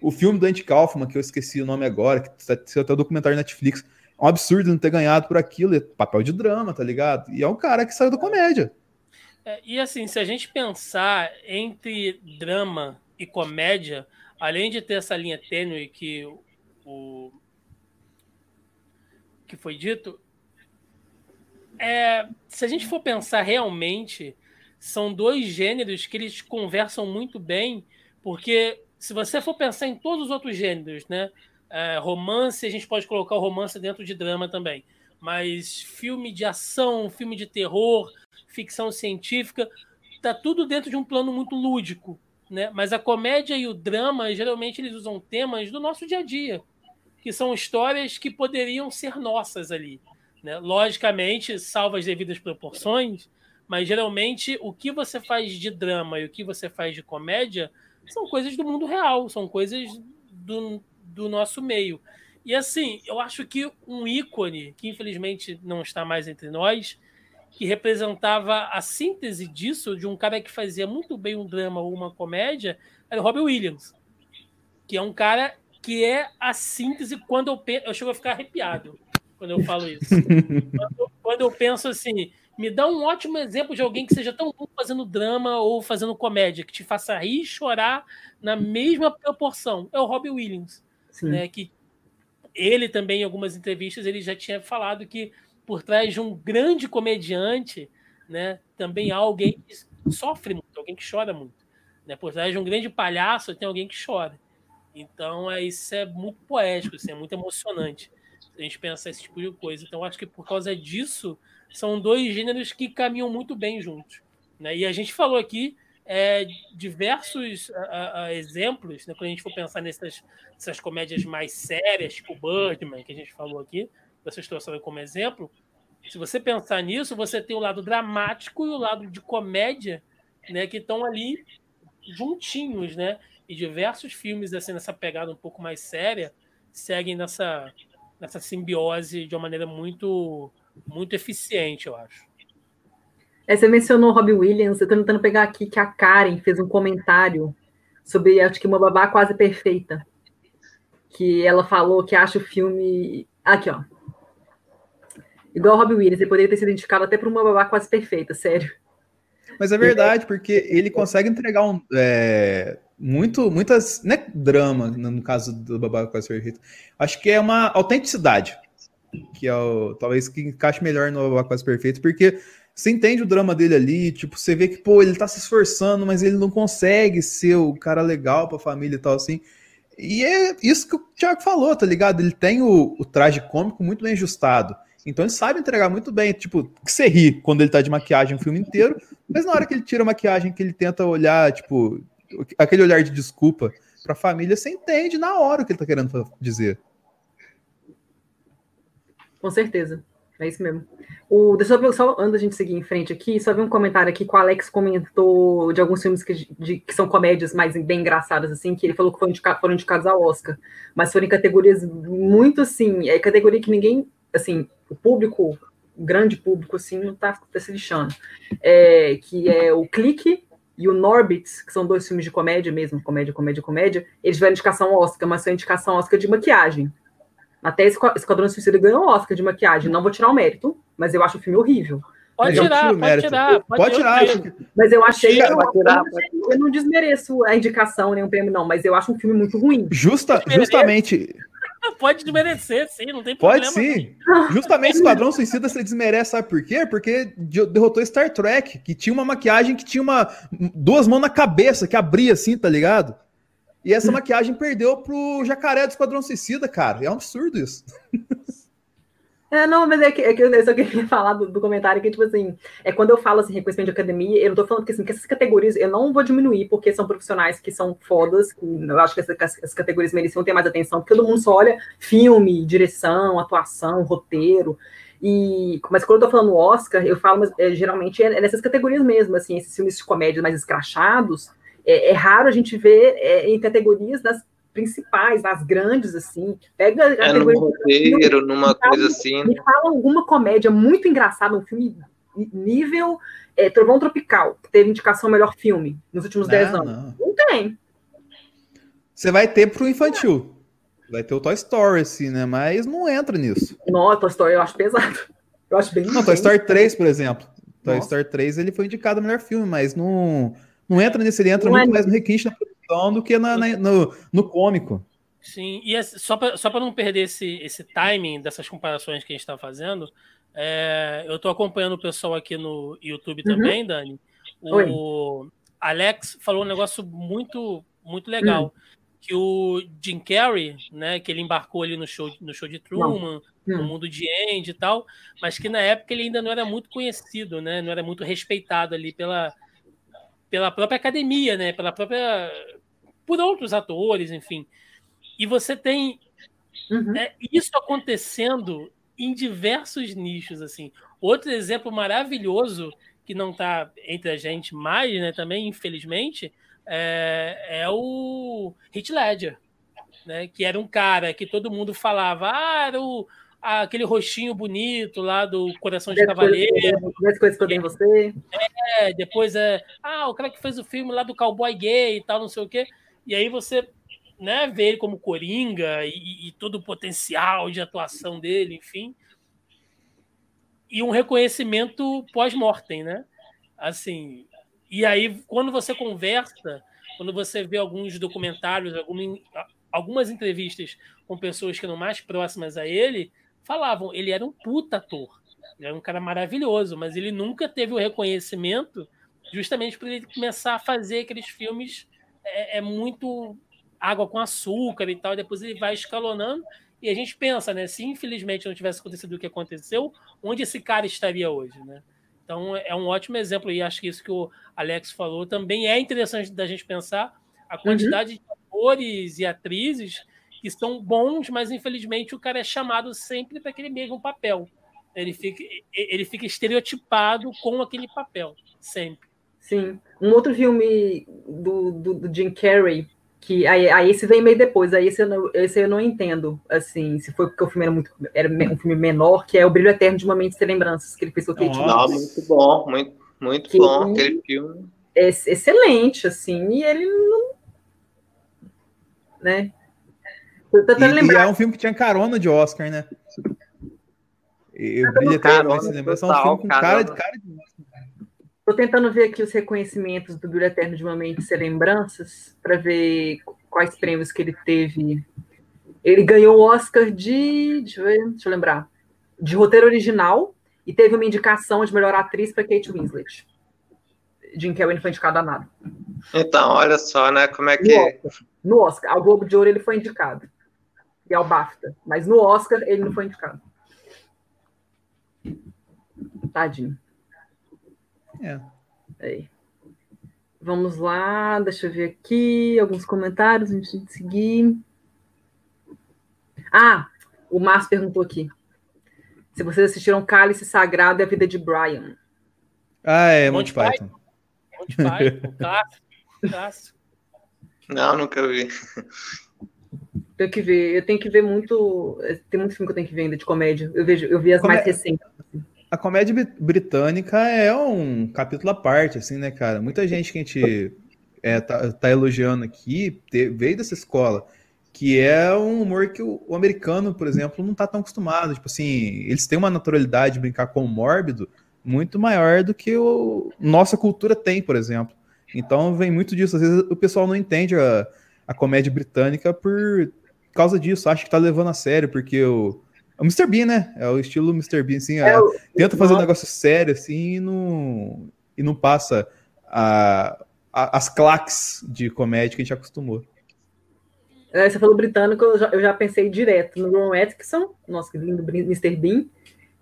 O filme do Andy Kaufman, que eu esqueci o nome agora, que tá até o documentário Netflix. Um absurdo não ter ganhado por aquilo. É papel de drama, tá ligado? E é um cara que saiu da comédia. É, e assim, se a gente pensar entre drama e comédia, além de ter essa linha tênue que o que foi dito, é, se a gente for pensar realmente, são dois gêneros que eles conversam muito bem, porque se você for pensar em todos os outros gêneros, né? É, romance, a gente pode colocar o romance dentro de drama também. Mas filme de ação, filme de terror, ficção científica, tá tudo dentro de um plano muito lúdico, né? Mas a comédia e o drama, geralmente eles usam temas do nosso dia a dia, que são histórias que poderiam ser nossas ali, né? Logicamente, salvo as devidas proporções, mas geralmente o que você faz de drama e o que você faz de comédia são coisas do mundo real, são coisas do, do nosso meio. E assim, eu acho que um ícone, que infelizmente não está mais entre nós, que representava a síntese disso, de um cara que fazia muito bem um drama ou uma comédia, era o Robin Williams. Que é um cara que é a síntese quando eu penso. Eu chego a ficar arrepiado quando eu falo isso. quando, quando eu penso assim, me dá um ótimo exemplo de alguém que seja tão bom fazendo drama ou fazendo comédia, que te faça rir e chorar na mesma proporção. É o Robbie Williams. Né, que ele também, em algumas entrevistas, ele já tinha falado que por trás de um grande comediante, né, também há alguém que sofre muito, alguém que chora muito. Né? Por trás de um grande palhaço tem alguém que chora. Então, é, isso é muito poético, assim, é muito emocionante a gente pensar esse tipo de coisa. Então, acho que por causa disso, são dois gêneros que caminham muito bem juntos. Né? E a gente falou aqui é, diversos a, a, exemplos, né? quando a gente for pensar nessas, comédias mais sérias, tipo Birdman, que a gente falou aqui, vocês trouxeram como exemplo. Se você pensar nisso, você tem o lado dramático e o lado de comédia, né, que estão ali juntinhos, né? E diversos filmes assim nessa pegada um pouco mais séria seguem nessa nessa simbiose de uma maneira muito muito eficiente, eu acho. É, você mencionou Robbie Williams, eu estou tentando pegar aqui que a Karen fez um comentário sobre, acho que uma babá quase perfeita. Que ela falou que acha o filme. Aqui, ó. Igual Robbie Williams, ele poderia ter sido identificado até por uma babá quase perfeita, sério. Mas é verdade, porque ele consegue entregar um. É, muito, muitas. Não é drama, no caso do babá quase perfeito. Acho que é uma autenticidade que é o, talvez que encaixe melhor no Quase Perfeito, porque você entende o drama dele ali, tipo, você vê que, pô, ele tá se esforçando, mas ele não consegue ser o cara legal pra família e tal, assim. E é isso que o Thiago falou, tá ligado? Ele tem o, o traje cômico muito bem ajustado. Então ele sabe entregar muito bem, tipo, que você ri quando ele tá de maquiagem o filme inteiro, mas na hora que ele tira a maquiagem, que ele tenta olhar, tipo, aquele olhar de desculpa pra família, você entende na hora o que ele tá querendo dizer. Com certeza. É isso mesmo. O, deixa eu só antes da gente seguir em frente aqui, só vi um comentário aqui que o Alex comentou de alguns filmes que, de, que são comédias mais bem engraçadas, assim, que ele falou que foram, foram indicados ao Oscar, mas foram em categorias muito, assim, é categoria que ninguém, assim, o público, o grande público, assim, não tá, tá se lixando. É, que é o Clique e o Norbit, que são dois filmes de comédia mesmo, comédia, comédia, comédia, eles tiveram indicação Oscar, mas foi indicação Oscar de maquiagem. Até Esquadrão Suicida ganhou o Oscar de maquiagem. Não vou tirar o mérito, mas eu acho o filme horrível. Pode tirar, pode tirar, pode, pode tirar. Mas eu achei. eu, tirar, eu, eu, não desmereço a indicação nem o prêmio, não, mas eu acho um filme muito ruim. Justa, justamente. Pode desmerecer, sim, não tem problema. Pode sim. Justamente Esquadrão Suicida você desmerece, sabe por quê? Porque derrotou Star Trek, que tinha uma maquiagem que tinha uma duas mãos na cabeça, que abria assim, tá ligado? E essa maquiagem perdeu pro jacaré do Esquadrão Suicida, cara. É um absurdo isso. É, não, mas é que, é que eu só queria falar do, do, comentário que, tipo assim, é quando eu falo assim, reconhecimento de academia, eu não tô falando que, assim, que essas categorias eu não vou diminuir, porque são profissionais que são fodas, que eu acho que essas, essas categorias mereciam ter mais atenção, porque todo mundo só olha filme, direção, atuação, roteiro. E, mas quando eu tô falando Oscar, eu falo, mas, é, geralmente é nessas categorias mesmo, assim, esses filmes de comédia mais escrachados, é, é raro a gente ver é, em categorias das principais, das grandes, assim. Pega a é num roteiro, numa coisa assim. Me fala alguma comédia muito engraçada, um filme nível é, Trovão Tropical, que teve indicação melhor filme nos últimos 10 anos. Não. não tem. Você vai ter pro infantil. Vai ter o Toy Story, assim, né? Mas não entra nisso. Não, Toy Story eu acho pesado. Eu acho bem. Não, Toy Story 3, por exemplo. Toy Nossa. Story 3 ele foi indicado melhor filme, mas não. Não entra nesse, ele entra não muito é mais no requinte da produção do que na, na, no, no cômico. Sim, e só para só não perder esse, esse timing dessas comparações que a gente está fazendo, é, eu estou acompanhando o pessoal aqui no YouTube uhum. também, Dani. O Oi. Alex falou um negócio muito, muito legal. Uhum. Que o Jim Carrey, né, que ele embarcou ali no show, no show de Truman, no mundo de Andy e tal, mas que na época ele ainda não era muito conhecido, né, não era muito respeitado ali pela, pela própria academia, né? Pela própria. por outros atores, enfim. E você tem uhum. né, isso acontecendo em diversos nichos, assim. Outro exemplo maravilhoso que não está entre a gente mais, né? Também, infelizmente, é, é o Heath Ledger, né? Que era um cara que todo mundo falava, ah, era o aquele rostinho bonito lá do Coração de Cavaleiro. Mais coisas que eu dei você. É, depois é. Ah, o cara que fez o filme lá do cowboy gay e tal, não sei o quê. E aí você né, vê ele como Coringa e, e todo o potencial de atuação dele, enfim. E um reconhecimento pós-mortem, né? Assim. E aí, quando você conversa, quando você vê alguns documentários, algumas entrevistas com pessoas que eram mais próximas a ele, falavam, ele era um puta ator. Ele era um cara maravilhoso, mas ele nunca teve o reconhecimento justamente por ele começar a fazer aqueles filmes é, é muito água com açúcar e tal, e depois ele vai escalonando e a gente pensa, né, se infelizmente não tivesse acontecido o que aconteceu, onde esse cara estaria hoje, né? Então é um ótimo exemplo e acho que isso que o Alex falou também é interessante da gente pensar a quantidade uhum. de atores e atrizes que são bons, mas infelizmente o cara é chamado sempre para aquele mesmo papel. Ele fica, ele fica estereotipado com aquele papel, sempre. Sim. Um outro filme do, do, do Jim Carrey, que aí, aí, esse vem meio depois, aí esse eu, não, esse eu não entendo, assim, se foi porque o filme era muito era um filme menor, que é O Brilho Eterno de uma Mente Sem Lembranças, que ele fez com o Kate Não, muito bom, muito, muito que bom aquele filme. É excelente, assim, e ele não, né, e, e, é um filme que tinha carona de Oscar, né? Eu brilho se lembra, são um filme com cara de cara de Tô tentando ver aqui os reconhecimentos do Brilho Eterno de uma Mente Sem Lembranças, para ver quais prêmios que ele teve. Ele ganhou o Oscar de. Deixa eu ver, deixa eu lembrar. De roteiro original e teve uma indicação de melhor atriz para Kate Winslet. Jim Carrey não foi indicado a nada. Então, olha só, né? Como é que. No Oscar, no Oscar ao Globo de Ouro ele foi indicado e ao BAFTA. Mas no Oscar ele não foi indicado. Tadinho. É. Aí. Vamos lá, deixa eu ver aqui alguns comentários antes de seguir. Ah, o Márcio perguntou aqui. Se vocês assistiram Cálice Sagrado e a Vida de Brian. Ah, é, Monty, Monty Python. Monty Python, clássico, Não, nunca vi. Tenho que ver, eu tenho que ver muito. Tem muito filme que eu tenho que ver ainda de comédia. Eu vejo, eu vi as Comé... mais recentes. Assim. A comédia britânica é um capítulo à parte, assim, né, cara? Muita gente que a gente é, tá, tá, elogiando aqui veio dessa escola, que é um humor que o, o, americano, por exemplo, não tá tão acostumado. Tipo assim, eles têm uma naturalidade de brincar com o mórbido muito maior do que o nossa cultura tem, por exemplo. Então vem muito disso. Às vezes o pessoal não entende a, a comédia britânica por causa disso, acha que tá levando a sério, porque o, é o Mr. Bean, né? É o estilo Mr. Bean, assim, é, tenta fazer um negócio sério, assim, e não, e não passa a, a, as claques de comédia que a gente acostumou. É, você falou britânico, eu já, eu já pensei direto no Ron Atkinson, nossa, que lindo Mr. Bean,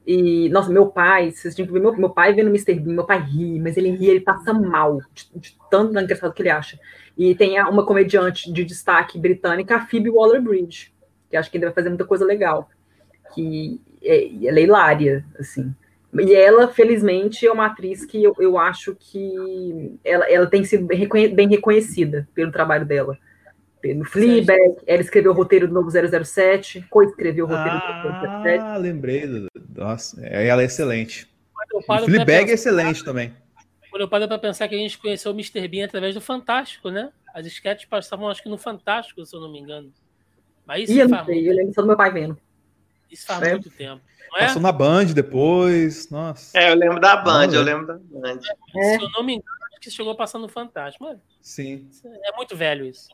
e, nossa, meu pai, vocês tinham que ver meu, meu pai vendo Mr. Bean, meu pai ri, mas ele ri, ele passa mal, de, de tanto engraçado que ele acha. E tem uma comediante de destaque britânica, a Phoebe Waller-Bridge, que acho que ainda vai fazer muita coisa legal que é, ela é hilária, assim. E ela, felizmente, é uma atriz que eu, eu acho que ela, ela tem sido bem, reconhe bem reconhecida pelo trabalho dela. Pelo Fleabag, ela escreveu o roteiro do Novo 007, co-escreveu o roteiro ah, do Novo 007. Ah, lembrei. Nossa, ela é excelente. Fleabag é excelente também. Quando eu paro para pensar que a gente conheceu o Mr. Bean através do Fantástico, né? As sketches passavam, acho que no Fantástico, se eu não me engano. Mas isso e eu, não sei, eu lembro só do meu pai vendo. Isso faz é. muito tempo. É? Passou na Band depois, nossa. É, eu lembro da Band, eu lembro da Band. É. Se eu não me engano, acho que chegou passando no Fantástico. Mano, Sim. É muito velho isso.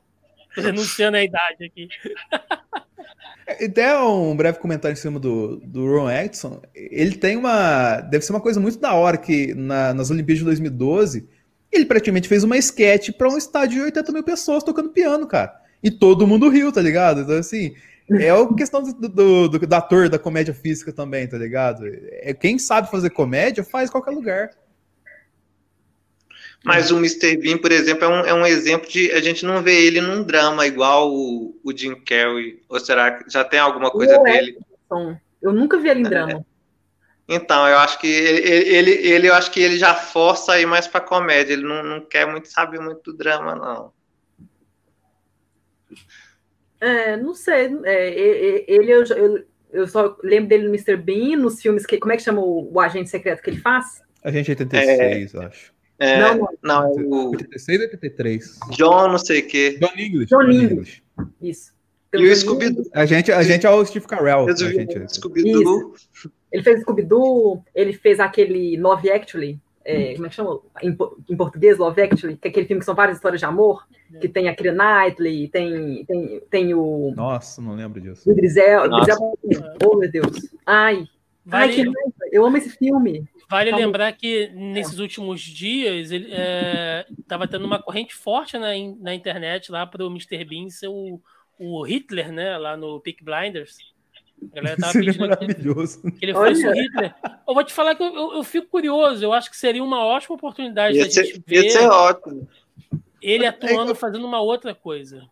Denunciando a idade aqui. Até um breve comentário em cima do, do Ron Atkinson. Ele tem uma. Deve ser uma coisa muito da hora que na, nas Olimpíadas de 2012 ele praticamente fez uma sketch para um estádio de 80 mil pessoas tocando piano, cara. E todo mundo riu, tá ligado? Então, assim, é a questão do, do, do, do, ator da comédia física também, tá ligado? É, quem sabe fazer comédia faz em qualquer lugar. Mas o Mr. Bean, por exemplo, é um, é um exemplo de. A gente não vê ele num drama igual o, o Jim Carrey. Ou será que já tem alguma coisa eu dele? É, eu nunca vi ele em drama. Então, eu acho que ele, ele, ele, eu acho que ele já força aí mais pra comédia. Ele não, não quer muito saber muito do drama, não. É, não sei. É, ele, eu, eu, eu, só lembro dele no Mr. Bean, nos filmes que. Como é que chama o, o agente secreto que ele faz? Agente 86, é, acho. É, não, não, é o. 86 ou 83? John, não sei o quê. John English. John, John English. Isso. e o Scooby-Doo. A gente, a gente é o Steve Carell. Gente... Scooby-Doo. Ele fez Scooby-Doo, ele fez aquele Love Actually. É, como é que chama? Em, em, português, Love Actually, que é aquele filme que são várias histórias de amor, que tem a Keira Knightley, tem, tem, tem o. Nossa, não lembro disso. O Grisel. oh, meu Deus. Ai. Vale, Ai, que Eu amo esse filme. Vale Calma. lembrar que nesses últimos dias ele estava é, tendo uma corrente forte na, na internet lá para o Mr. Bean ser o, o Hitler, né? Lá no Peak Blinders. A galera tava seria maravilhoso. Que ele fosse o Hitler. Eu vou te falar que eu, eu, eu, fico curioso. Eu acho que seria uma ótima oportunidade ia da ser, gente ver. Ia ser ótimo. Ele atuando, fazendo uma outra coisa.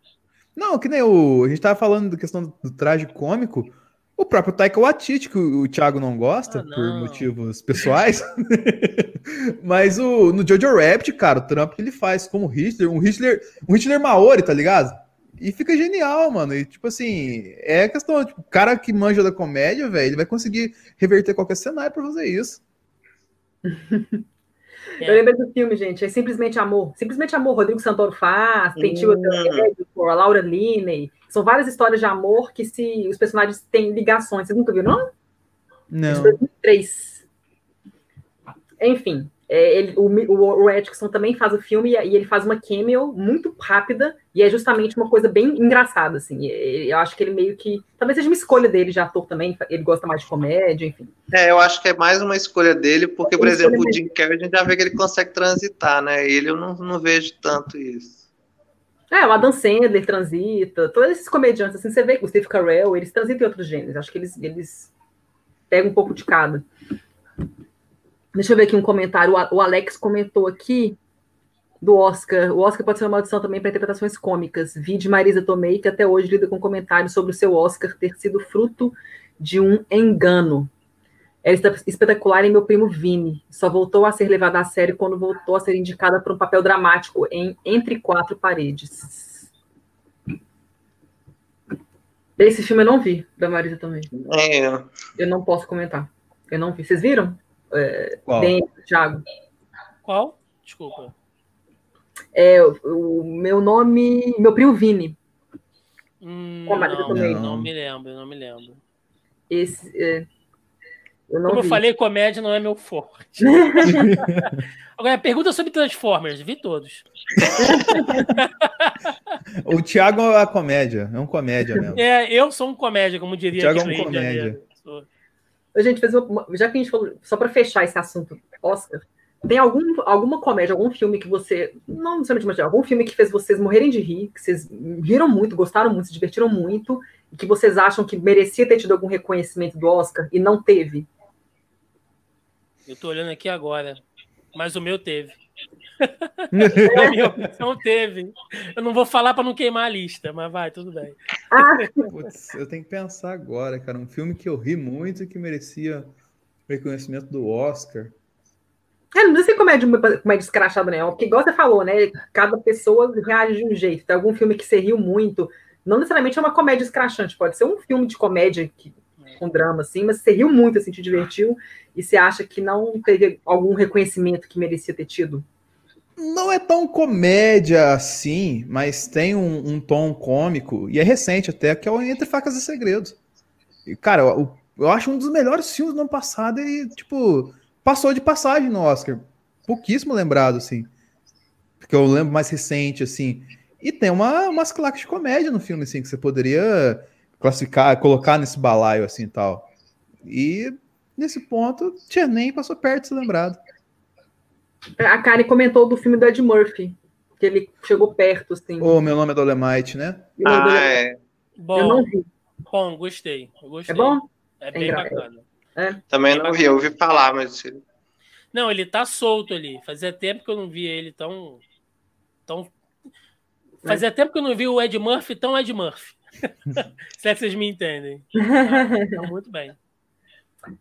Não, que nem o. A gente tava falando da questão do traje cômico. O próprio Taika Waititi, que o, Thiago não gosta, ah, não. por motivos pessoais. Mas o, no Jojo Rabbit, cara, o trampo que ele faz como Hitler, um Hitler, um Hitler Maori, tá ligado? E fica genial, mano. E, tipo assim, é questão, tipo, o cara que manja da comédia, velho, ele vai conseguir reverter qualquer cenário pra fazer isso. É. Eu lembro do filme, gente, é Simplesmente Amor. Simplesmente Amor, Rodrigo Santoro faz, tem Tio hum. a Laura Linney. São várias histórias de amor que se os personagens têm ligações. Você nunca viu, não? Não. 2003. Enfim, é, ele, o, o, o Atkinson também faz o filme e, e, ele faz uma cameo muito rápida e é justamente uma coisa bem engraçada, assim. Eu acho que ele meio que. Talvez seja uma escolha dele de ator também, ele gosta mais de comédia, enfim. É, eu acho que é mais uma escolha dele, porque, por exemplo, o Jim Carrey a gente já vê que ele consegue transitar, né? Ele eu não, não vejo tanto isso. É, o Adam Sandler transita, todos esses comediantes, assim, você vê o Steve Carell, eles transitam em outros gêneros. Acho que eles, eles pegam um pouco de cada. Deixa eu ver aqui um comentário. O Alex comentou aqui do Oscar. O Oscar pode ser uma maldição também para interpretações cômicas. Vi de Marisa Tomei, que até hoje lida com comentários sobre o seu Oscar ter sido fruto de um engano. Ela está espetacular em Meu Primo Vini. Só voltou a ser levada a sério quando voltou a ser indicada para um papel dramático em Entre Quatro Paredes. Esse filme eu não vi, da Marisa também. É, Eu não posso comentar. Eu não vi. Vocês viram? É, Qual? Bem, Thiago. Qual? Desculpa. É, o, o meu nome. Meu primo Vini. Hum, não, também? não Não. me lembro, não me lembro. Esse. é, eu não Como eu vi. falei, comédia não é meu forte. Agora, pergunta sobre Transformers. Vi todos. O Thiago é a comédia, é um comédia mesmo. É, eu sou um comédia, como diria Thiago aqui no é um comédia. A gente fez uma, já que a gente falou, só para fechar esse assunto, Oscar, tem algum, alguma comédia, algum filme que você, não necessariamente, mas algum filme que fez vocês morrerem de rir, que vocês riram muito, gostaram muito, se divertiram muito, e que vocês acham que merecia ter tido algum reconhecimento do Oscar e não teve? Eu tô olhando aqui agora, mas o meu teve. A minha opção teve. Eu não vou falar para não queimar a lista, mas vai, tudo bem. Putz, eu tenho que pensar agora, cara. Um filme que eu ri muito e que merecia reconhecimento do Oscar. é, não precisa ser comédia, comédia escrachada, não, porque igual você falou, né, cada pessoa reage de um jeito, tem algum filme que você riu muito, não necessariamente é uma comédia escrachante, pode ser um filme de comédia que, com drama, assim, mas você riu muito, assim, te divertiu, e você acha que não teve algum reconhecimento que merecia ter tido? Não é tão comédia assim, mas tem um, um tom cômico, e é recente até, que é o Entre Facas e Segredos. E, cara, eu, eu acho um dos melhores filmes do ano passado e, tipo, passou de passagem no Oscar. Pouquíssimo lembrado, assim. Porque eu lembro mais recente, assim. E tem uma, umas claques de comédia no filme, assim, que você poderia classificar, colocar nesse balaio, assim, tal. E, nesse ponto, tinha nem passou perto de ser lembrado. A Karen comentou do filme do Ed Murphy, que ele chegou perto, assim. Ô, meu nome é Dolemite, né? E mandou- ah, é. Bom, Eu não vi. bom, gostei. Gostei. É bom? É bem engra- bacana. Também não vi, eu ouvi falar, mas Não, ele tá solto ali. Fazia tempo que eu não via ele tão. tão... Fazia tempo que eu não vi o Ed Murphy tão Ed Murphy. Se que vocês me entendem. Tá muito bem.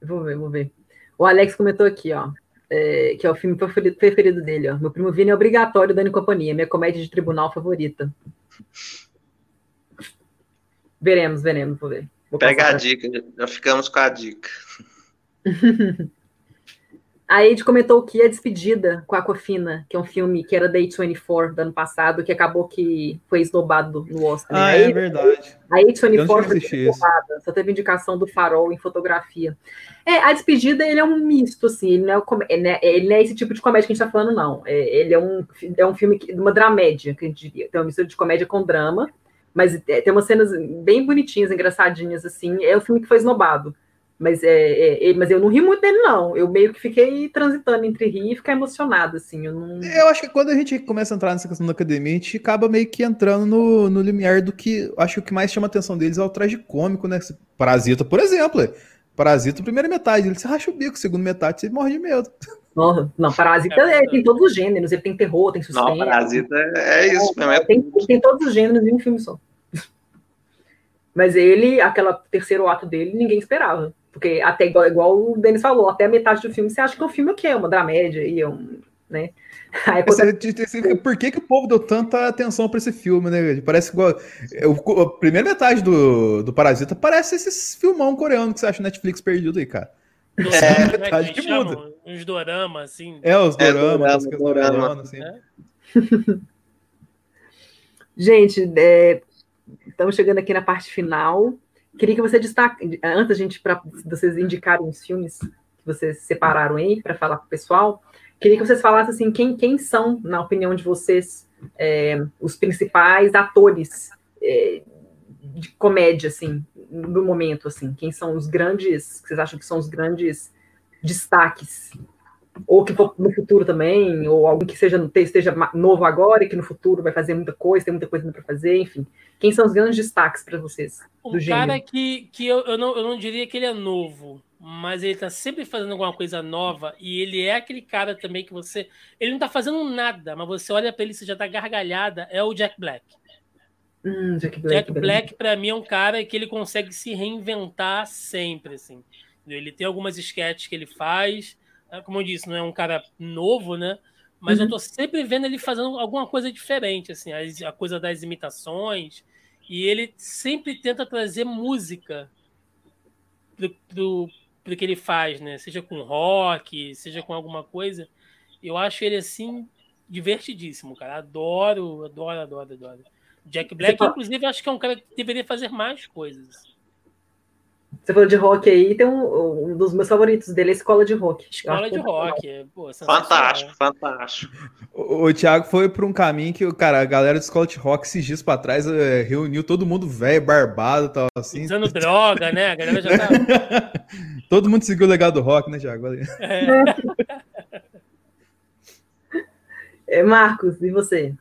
Vou ver, vou ver. O Alex comentou aqui, ó. é, que é o filme preferido, dele, ó. Meu primo Vini é obrigatório, Dani Companhia, minha comédia de tribunal favorita. Veremos, veremos, vou ver. Vou pega a dica, já ficamos com a dica. A Ed comentou que a Despedida com a Aquafina, que é um filme que era da A24 do ano passado, que acabou que foi esnobado no Oscar. né? Ah, a é verdade. A Eu não A24 tinha foi esnobada, só teve indicação do Farol em fotografia. É, a Despedida, ele é um misto, assim, ele não é, com- ele não é- ele não é esse tipo de comédia que a gente tá falando, não. É, ele é um, é um filme, que, uma dramédia, que a gente diria. Tem uma mistura de comédia com drama, mas é, tem umas cenas bem bonitinhas, engraçadinhas, assim. É o filme que foi esnobado. Mas, é, é, é- mas eu não ri muito dele, não. Eu meio que fiquei transitando entre rir e ficar emocionada, assim. Eu não... Eu acho que quando a gente começa a entrar nessa questão da academia, a gente acaba meio que entrando no, no limiar do que acho que o que mais chama a atenção deles é o traje cômico, né? Parasita, por exemplo. é. Parasita, primeira metade, ele se racha o bico, segunda metade, você morre de medo. Não, não, Parasita É é, tem todos os gêneros. Ele tem terror, tem suspense. Não, Parasita é é isso mesmo. É Tem, tem todos os gêneros em um filme só. Mas ele, aquele terceiro ato dele, ninguém esperava. Porque até igual, igual o Denis falou, até a metade do filme você acha que o filme é o quê? É uma dramédia e é um. Né? Aí, quando- Por que, que o povo deu tanta atenção pra esse filme, né? Parece igual. o- A primeira metade do, do Parasita parece esses filmão coreano que você acha Netflix perdido aí, cara. Dorama, É, né, metade que que chamam, muda. Uns doramas, assim. É, os É, doramas, dorama, as coisas dorama. coreanas, assim. É. Gente, é, estamos chegando aqui na parte final. Queria que você destaque, antes a gente, para vocês indicarem os filmes que vocês separaram aí para falar com o pessoal, queria que vocês falassem assim, quem, quem são, na opinião de vocês, é, os principais atores é, de comédia, assim, no momento, assim, quem são os grandes, que vocês acham que são os grandes destaques ou que for no futuro também, ou alguém que seja, esteja novo agora e que no futuro vai fazer muita coisa, tem muita coisa para fazer, enfim. Quem são os grandes destaques para vocês? Um do cara gênero? que, que eu, eu, não, eu não diria que ele é novo, mas ele tá sempre fazendo alguma coisa nova e ele é aquele cara também que você. Ele não tá fazendo nada, mas você olha pra ele e você já tá gargalhada. É o Jack Black. Hum, Jack Black. Jack Black, pra mim, é um cara que ele consegue se reinventar sempre, assim. Ele tem algumas sketches que ele faz, como eu disse, não é um cara novo, né? Mas uhum. eu tô sempre vendo ele fazendo alguma coisa diferente, assim, a, a coisa das imitações. E ele sempre tenta trazer música pro, pro, pro que ele faz, né? Seja com rock, seja com alguma coisa. Eu acho ele assim divertidíssimo, cara. Adoro, adoro, adoro, adoro. Jack Black, inclusive, acho que é um cara que deveria fazer mais coisas. Você falou de rock aí, tem um, um dos meus favoritos dele, é Escola de Rock. Escola de Rock, é, pô, fantástico, fantástico. O, o Thiago foi por um caminho que, cara, a galera de Escola de Rock esses dias pra trás é, reuniu todo mundo velho, barbado e tal, assim. Usando droga, né? A galera já tá... todo mundo seguiu o legado do rock, né, Thiago? É. é. Marcos, e você?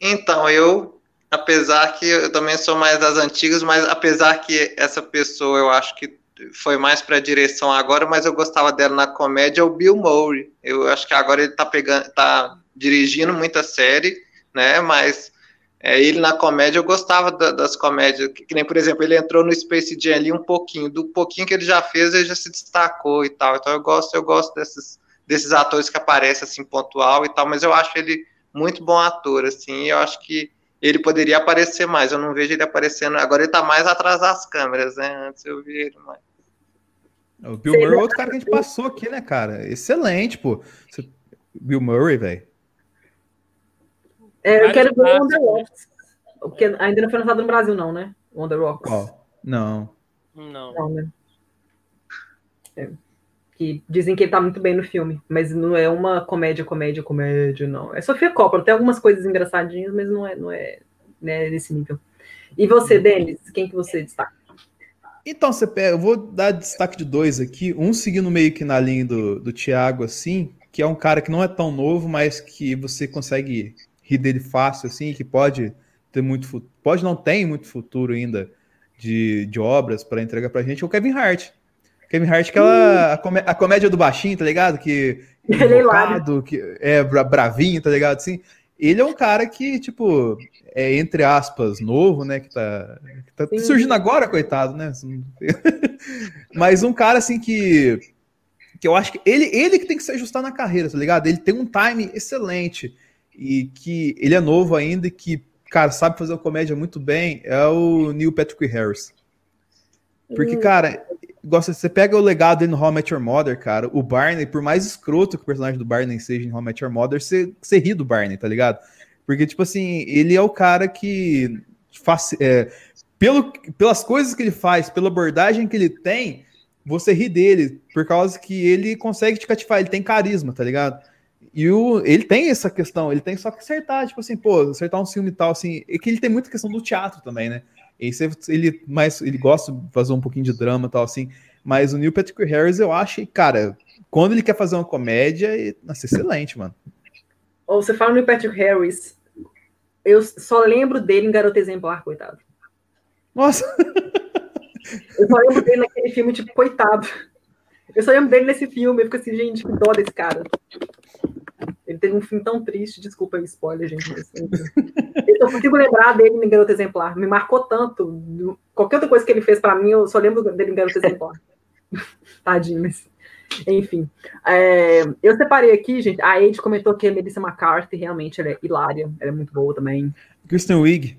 Então, eu apesar que eu também sou mais das antigas, mas apesar que essa pessoa eu acho que foi mais para a direção agora, mas eu gostava dela na comédia, é o Bill Murray. Eu acho que agora ele está pegando, tá dirigindo muita série, né? Mas é, ele na comédia eu gostava da, das comédias, que, que, nem por exemplo ele entrou no Space Jam ali um pouquinho, do pouquinho que ele já fez ele já se destacou e tal. Então eu gosto, eu gosto desses desses atores que aparecem assim pontual e tal, mas eu acho ele muito bom ator assim. Eu acho que ele poderia aparecer mais. Eu não vejo ele aparecendo. Agora ele tá mais atrás das câmeras, né? Antes eu vi ele mais. O Bill Murray é outro cara que a gente passou aqui, né, cara? Excelente, pô. Bill Murray, velho. É, eu quero ver o Wonder Rocks. Porque ainda não foi lançado no Brasil, não, né? Wonder Rocks. Oh, não. Não. Não, né? É que dizem que ele tá muito bem no filme, mas não é uma comédia, comédia, comédia, não. É Sofia Coppola, tem algumas coisas engraçadinhas, mas não é, não é né, nesse nível. E você, Denis, quem que você destaca? Então, você pega, eu vou dar destaque de dois aqui, um seguindo meio que na linha do, do Thiago, assim, que é um cara que não é tão novo, mas que você consegue rir dele fácil, assim, que pode ter muito pode não tem muito futuro ainda de, de obras para entregar pra gente, é o Kevin Hart. Kevin Hart, aquela a, comé a comédia do baixinho, tá ligado? Que ele é invocado, que é bravinho, tá ligado? Assim, ele é um cara que, tipo, é entre aspas, novo, né? Que tá, que tá surgindo agora, coitado, né? Mas um cara assim que que eu acho que ele, ele que tem que se ajustar na carreira, tá ligado? Ele tem um time excelente e que ele é novo ainda e que, cara, sabe fazer uma comédia muito bem, é o Neil Patrick Harris. Porque, hum. cara, gosta, você pega o legado dele no How I Met Your Mother, cara, o Barney, por mais escroto que o personagem do Barney seja em How I Met Your Mother, você, você ri do Barney, tá ligado? Porque, tipo assim, ele é o cara que faz, é, pelo, pelas coisas que ele faz, pela abordagem que ele tem, você ri dele, por causa que ele consegue te cativar, ele tem carisma, tá ligado? E o, ele tem essa questão, ele tem só que acertar, tipo assim, pô, acertar um filme e tal, assim, é que ele tem muita questão do teatro também, né? Esse, ele, mais, ele gosta de fazer um pouquinho de drama e tal, assim. Mas o Neil Patrick Harris, eu acho, cara, quando ele quer fazer uma comédia, nossa, excelente, mano. Ou você fala no Neil Patrick Harris, eu só lembro dele em Garota Exemplar, coitado. Nossa! Eu só lembro dele naquele filme, tipo, coitado. Eu só lembro dele nesse filme, eu fico assim, gente, que dó desse cara. Ele teve um fim tão triste, desculpa o spoiler, gente. Mas, eu só consigo lembrar dele em Garoto Exemplar. Me marcou tanto. Qualquer outra coisa que ele fez para mim, eu só lembro dele em Garoto Exemplar. Tadinho, mas. Enfim. É, eu separei aqui, gente. A Ade comentou que a Melissa McCarthy realmente é hilária. Ela é muito boa também. Kristen Wiig.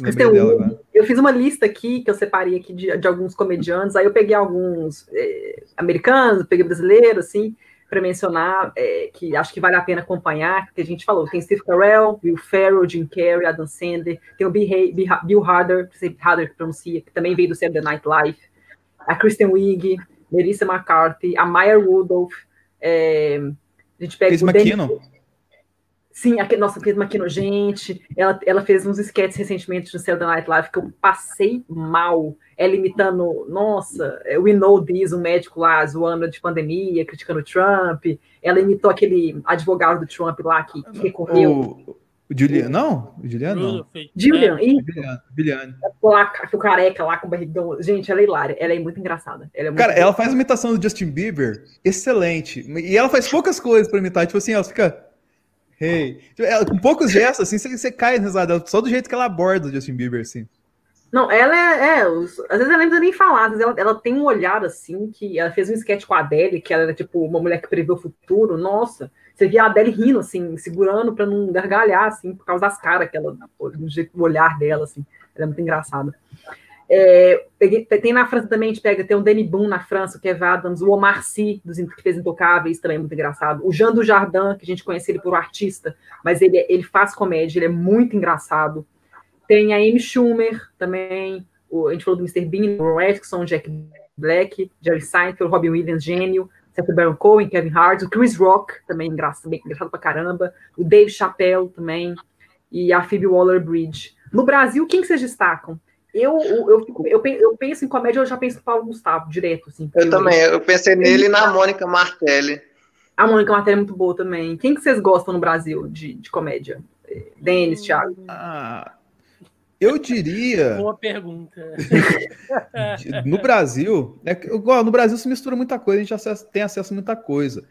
Kristen Wiig. Eu fiz uma lista aqui que eu separei aqui de, de alguns comediantes. Aí eu peguei alguns é, americanos, peguei brasileiro, assim para mencionar, é, que acho que vale a pena acompanhar, que a gente falou, tem Steve Carell, Will Ferrell, Jim Carrey, Adam Sandler, tem o Bill Harder, Harder que pronuncia, que também veio do Saturday Night Live, a Kristen Wiig, Melissa McCarthy, a Maya Rudolph, é, a gente pega Chris o McKinnon. Sim, a, nossa, Cris McKinnon, gente, ela, ela fez uns sketches recentemente no Saturday Night Live que eu passei mal. Ela imitando, nossa, é, We Know This, um médico lá zoando de pandemia, criticando o Trump. Ela imitou aquele advogado do Trump lá que, que recorreu. O, o Julian, não? O Julian não. Julian, e Julian. Lá, o careca lá com o barrigão. Gente, ela é hilária. Ela é muito engraçada. Ela é muito Cara, ela faz imitação do Justin Bieber excelente. E ela faz poucas coisas para imitar. Tipo assim, ela fica Hey. Ela, com poucos gestos, assim, você, você cai risada só do jeito que ela aborda o Justin Bieber, assim. Não, ela é. é os, às vezes ela precisa nem falar, às vezes ela, ela, tem um olhar assim, que ela fez um sketch com a Adele, que ela era tipo uma mulher que prevê o futuro. Nossa, você via a Adele rindo, assim, segurando para não gargalhar, assim, por causa das caras que ela, do do olhar dela, assim. Ela é muito engraçada. É, peguei, tem na França também, a gente pega, tem o Danny Boone na França, o Kevin Adams, o Omar Sy, dos que fez Intocáveis, também é muito engraçado. O Jean Dujardin, que a gente conhece ele por artista, mas ele, ele faz comédia, ele é muito engraçado. Tem a Amy Schumer também, o, a gente falou do Mr. Bean, o Atkinson, Jack Black, Jerry Seinfeld, Robin Williams, gênio, Seth Baron Cohen, Kevin Hart, o Chris Rock, também engraçado, bem engraçado pra caramba, o Dave Chappelle também, e a Phoebe Waller-Bridge. No Brasil, quem que vocês destacam? Eu, eu, eu, eu, penso em comédia, eu já penso no Paulo Gustavo, direto. Assim, eu também, eu pensei nele e na Mônica Martelli. A Mônica Martelli é muito boa também. Quem que vocês gostam no Brasil de, de comédia? Denis, Thiago? Ah, eu diria. Boa pergunta. no Brasil, é, no Brasil se mistura muita coisa, a gente acesso, tem acesso a muita coisa.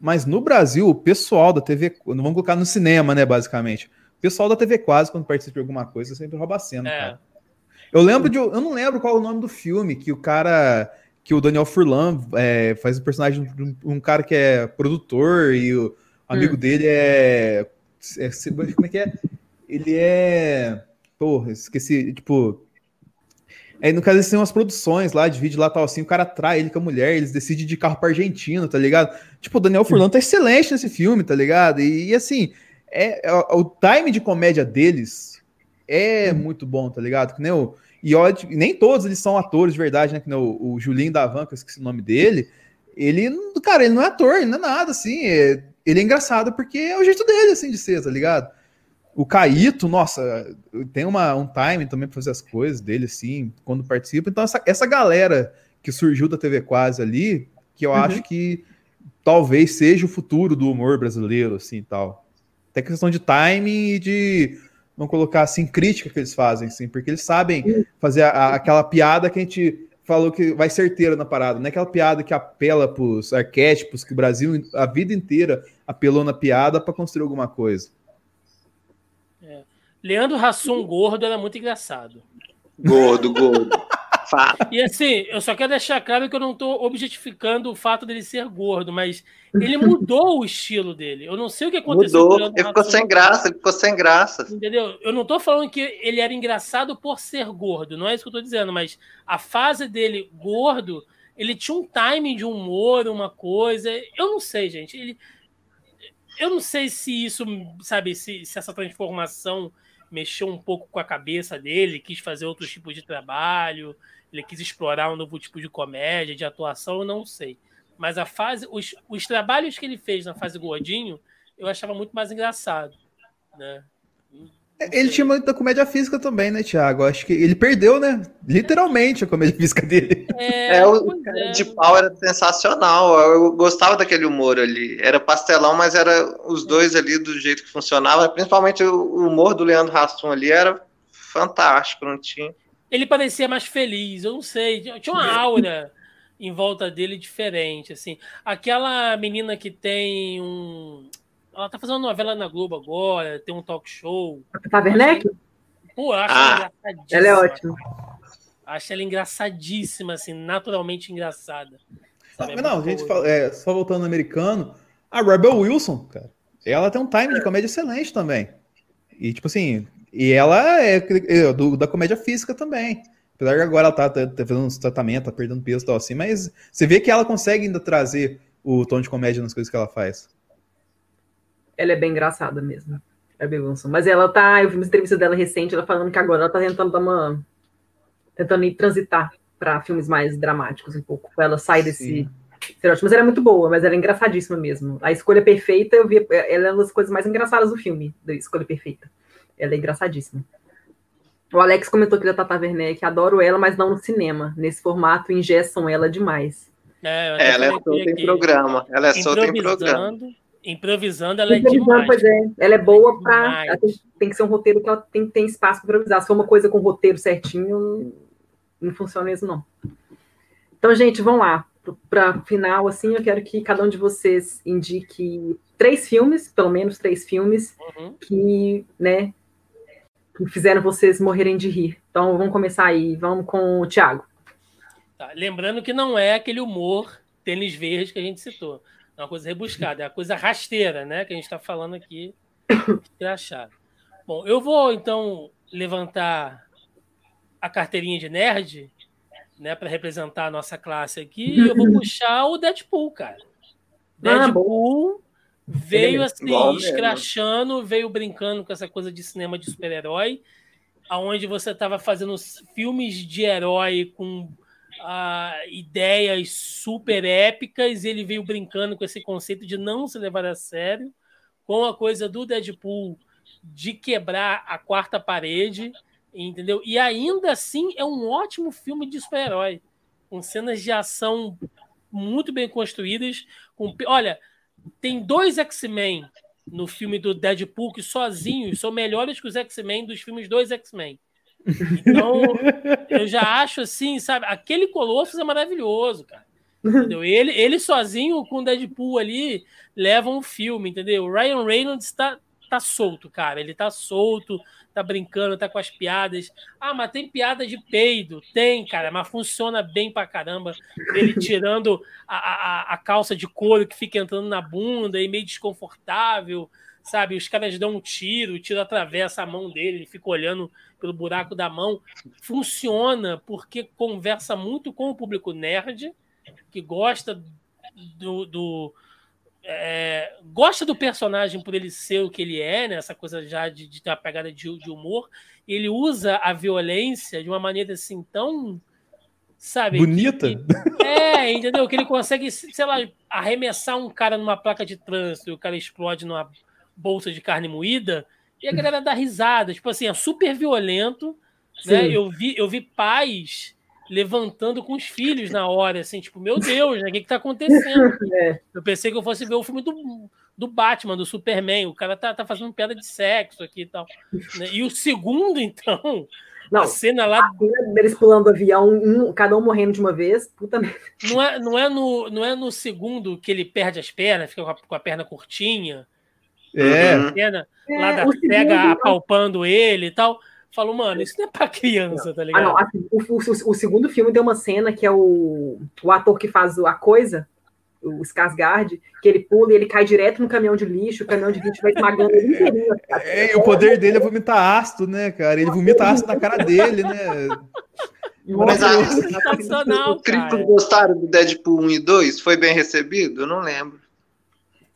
Mas no Brasil, o pessoal da TV, não vamos colocar no cinema, né, basicamente. O pessoal da TV quase, quando participa de alguma coisa, sempre rouba a cena, é. cara. Eu lembro de. Eu não lembro qual é o nome do filme, que o cara. Que o Daniel Furlan é, faz o personagem de um, um, cara que é produtor e o amigo hum. dele é, é. Como é que é? Ele é. Porra, esqueci. Tipo. Aí, no caso, eles têm umas produções lá de vídeo lá tal assim, o cara atrai ele com a mulher, eles decidem de carro pra Argentina, tá ligado? Tipo, o Daniel Furlan tá excelente nesse filme, tá ligado? E, e assim, é, é, o time de comédia deles é muito bom, tá ligado? Que nem o, e nem todos eles são atores de verdade, né? Que nem o, o Julinho da Van, que eu esqueci o nome dele. Ele, cara, ele não é ator, ele não é nada, assim. É, ele é engraçado porque é o jeito dele, assim, de ser, tá ligado? O Caíto, nossa, tem uma, um time também pra fazer as coisas dele, assim, quando participa. Então, essa, essa galera que surgiu da TV Quase ali, que eu uhum. acho que talvez seja o futuro do humor brasileiro, assim, tal. Tem questão de timing e de vamos colocar assim, crítica que eles fazem, sim, porque eles sabem fazer a, a, aquela piada que a gente falou que vai certeira na parada, não é aquela piada que apela para os arquétipos que o Brasil a vida inteira apelou na piada para construir alguma coisa. É. Leandro Rassum gordo era muito engraçado. Gordo, gordo. E assim, eu só quero deixar claro que eu não estou objetificando o fato dele ser gordo, mas ele mudou o estilo dele. Eu não sei o que aconteceu. Mudou, ele ficou sem graça, ele ficou sem graça. Entendeu? Eu não estou falando que ele era engraçado por ser gordo, não é isso que eu estou dizendo, mas a fase dele gordo, ele tinha um timing de humor, uma coisa. Eu não sei, gente. Ele, eu não sei se isso, sabe, se, se essa transformação mexeu um pouco com a cabeça dele, quis fazer outros tipos de trabalho ele quis explorar um novo tipo de comédia, de atuação, eu não sei. Mas a fase, os, os trabalhos que ele fez na fase gordinho, eu achava muito mais engraçado, né? Ele tinha muita comédia física também, né, Thiago? Acho que ele perdeu, né? Literalmente a comédia física dele. É, é o é. de pau era sensacional. Eu gostava daquele humor ali. Era pastelão, mas era os dois ali do jeito que funcionava. Principalmente o humor do Leandro Rassum ali era fantástico, não tinha ele parecia mais feliz, eu não sei, tinha uma aura em volta dele diferente, assim. Aquela menina que tem um. Ela tá fazendo novela na Globo agora, tem um talk show. A Werneck? Pô, eu acho ah, ela engraçadíssima. Ela é ótima. Acho ela engraçadíssima, assim, naturalmente engraçada. Sabe? Não, é a gente fala, é, só voltando no americano, a Rebel Wilson, cara, ela tem um time de comédia excelente também. E, tipo assim, e ela é, é do, da comédia física também. Apesar que agora ela tá, tá, tá fazendo uns tratamentos, tá perdendo peso e tal assim, mas você vê que ela consegue ainda trazer o tom de comédia nas coisas que ela faz. Ela é bem engraçada mesmo. É bem Mas ela tá. Eu vi uma entrevista dela recente, ela falando que agora ela tá tentando dar uma. tentando ir transitar para filmes mais dramáticos um pouco. Ela sair desse. Estereótipo. Mas ela é muito boa, mas ela é engraçadíssima mesmo. A escolha perfeita, eu vi, ela é uma das coisas mais engraçadas do filme, da escolha perfeita. Ela é engraçadíssima. O Alex comentou que da Tata Werneck, adoro ela, mas não no cinema. Nesse formato, ingessam ela demais. É, ela é solta em programa. Ela é solta em programa. Improvisando, ela é demais. Pois é. Ela é boa é para. Tem que ser um roteiro que ela tem, tem espaço para improvisar. Se for uma coisa com roteiro certinho, não funciona isso, não. Então, gente, vamos lá. Para final, assim, eu quero que cada um de vocês indique três filmes, pelo menos três filmes, uhum. que, né, que fizeram vocês morrerem de rir. Então vamos começar aí, vamos com o Thiago. Tá, lembrando que não é aquele humor tênis verde que a gente citou. É uma coisa rebuscada, é uma coisa rasteira, né? Que a gente está falando aqui, achado. Bom, eu vou então levantar a carteirinha de nerd, né, para representar a nossa classe aqui, e eu vou puxar o Deadpool, cara. Ah, Deadpool ah, veio assim, escrachando, veio brincando com essa coisa de cinema de super-herói, aonde você estava fazendo filmes de herói com uh, ideias super épicas, e ele veio brincando com esse conceito de não se levar a sério, com a coisa do Deadpool de quebrar a quarta parede, entendeu? E ainda assim é um ótimo filme de super-herói, com cenas de ação muito bem construídas. Com, olha, tem dois X-Men no filme do Deadpool que sozinhos são melhores que os X-Men dos filmes dos X-Men. Então, eu já acho assim, sabe? Aquele Colossus é maravilhoso, cara. Entendeu? Ele, ele sozinho com o Deadpool ali leva um filme, entendeu? O Ryan Reynolds está tá solto, cara. Ele tá solto, tá brincando, tá com as piadas. Ah, mas tem piada de peido. Tem, cara, mas funciona bem pra caramba. Ele tirando a, a, a calça de couro que fica entrando na bunda e meio desconfortável, sabe? Os caras dão um tiro, o tiro atravessa a mão dele, ele fica olhando pelo buraco da mão. Funciona porque conversa muito com o público nerd, que gosta do, do é, gosta do personagem por ele ser o que ele é, né? essa coisa já de, de ter uma pegada de, de, humor. Ele usa a violência de uma maneira assim tão. Sabe? Bonita? Que, é, entendeu? Que ele consegue, sei lá, arremessar um cara numa placa de trânsito e o cara explode numa bolsa de carne moída e a galera dá risada. Tipo assim, é super violento. Né? Eu, vi, eu vi pais levantando com os filhos na hora, assim, tipo, meu Deus, né? O que, que tá acontecendo? É. Eu pensei que eu fosse ver o filme do, do Batman, do Superman. O cara tá, tá fazendo piada de sexo aqui e tal. Né? E o segundo, então. Não, a cena lá. A cena deles pulando do avião, um, cada um morrendo de uma vez, puta merda. Não é, não, é no, não é no segundo que ele perde as pernas, fica com a, com a perna curtinha. É. Cena, lá é, da pega apalpando ele e tal falou, mano, isso não é pra criança, tá ligado? Ah, não, assim, o, o, o, segundo filme tem uma cena que é o, o ator que faz a coisa, o Skarsgård, que ele pula e ele cai direto no caminhão de lixo, o caminhão de lixo vai esmagando ele inteirinho. É, o poder dele é vomitar ácido, né, cara? Ele vomita ácido na cara dele, né? Mas a, o críticos gostaram do Deadpool 1 e 2? Foi bem recebido? Eu não lembro.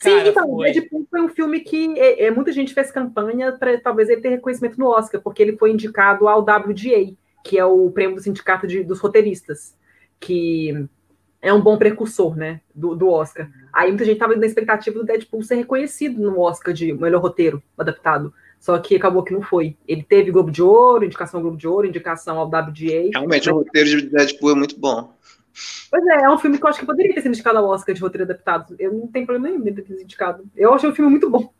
Sim, então, foi. Deadpool foi um filme que é, é, muita gente fez campanha para talvez ele ter reconhecimento no Oscar, porque ele foi indicado ao WGA, que é o prêmio do Sindicato de, dos Roteiristas, que é um bom precursor, né, do, do Oscar. Aí muita gente estava na expectativa do Deadpool ser reconhecido no Oscar de melhor roteiro adaptado. Só que acabou que não foi. Ele teve Globo de Ouro, indicação ao Globo de Ouro, indicação ao WGA. Realmente, o roteiro de Deadpool é muito bom. Pois é, é um filme que eu acho que poderia ter sido indicado ao Oscar de roteiro adaptado. Eu não tenho problema nenhum de ter sido indicado. Eu achei o filme muito bom.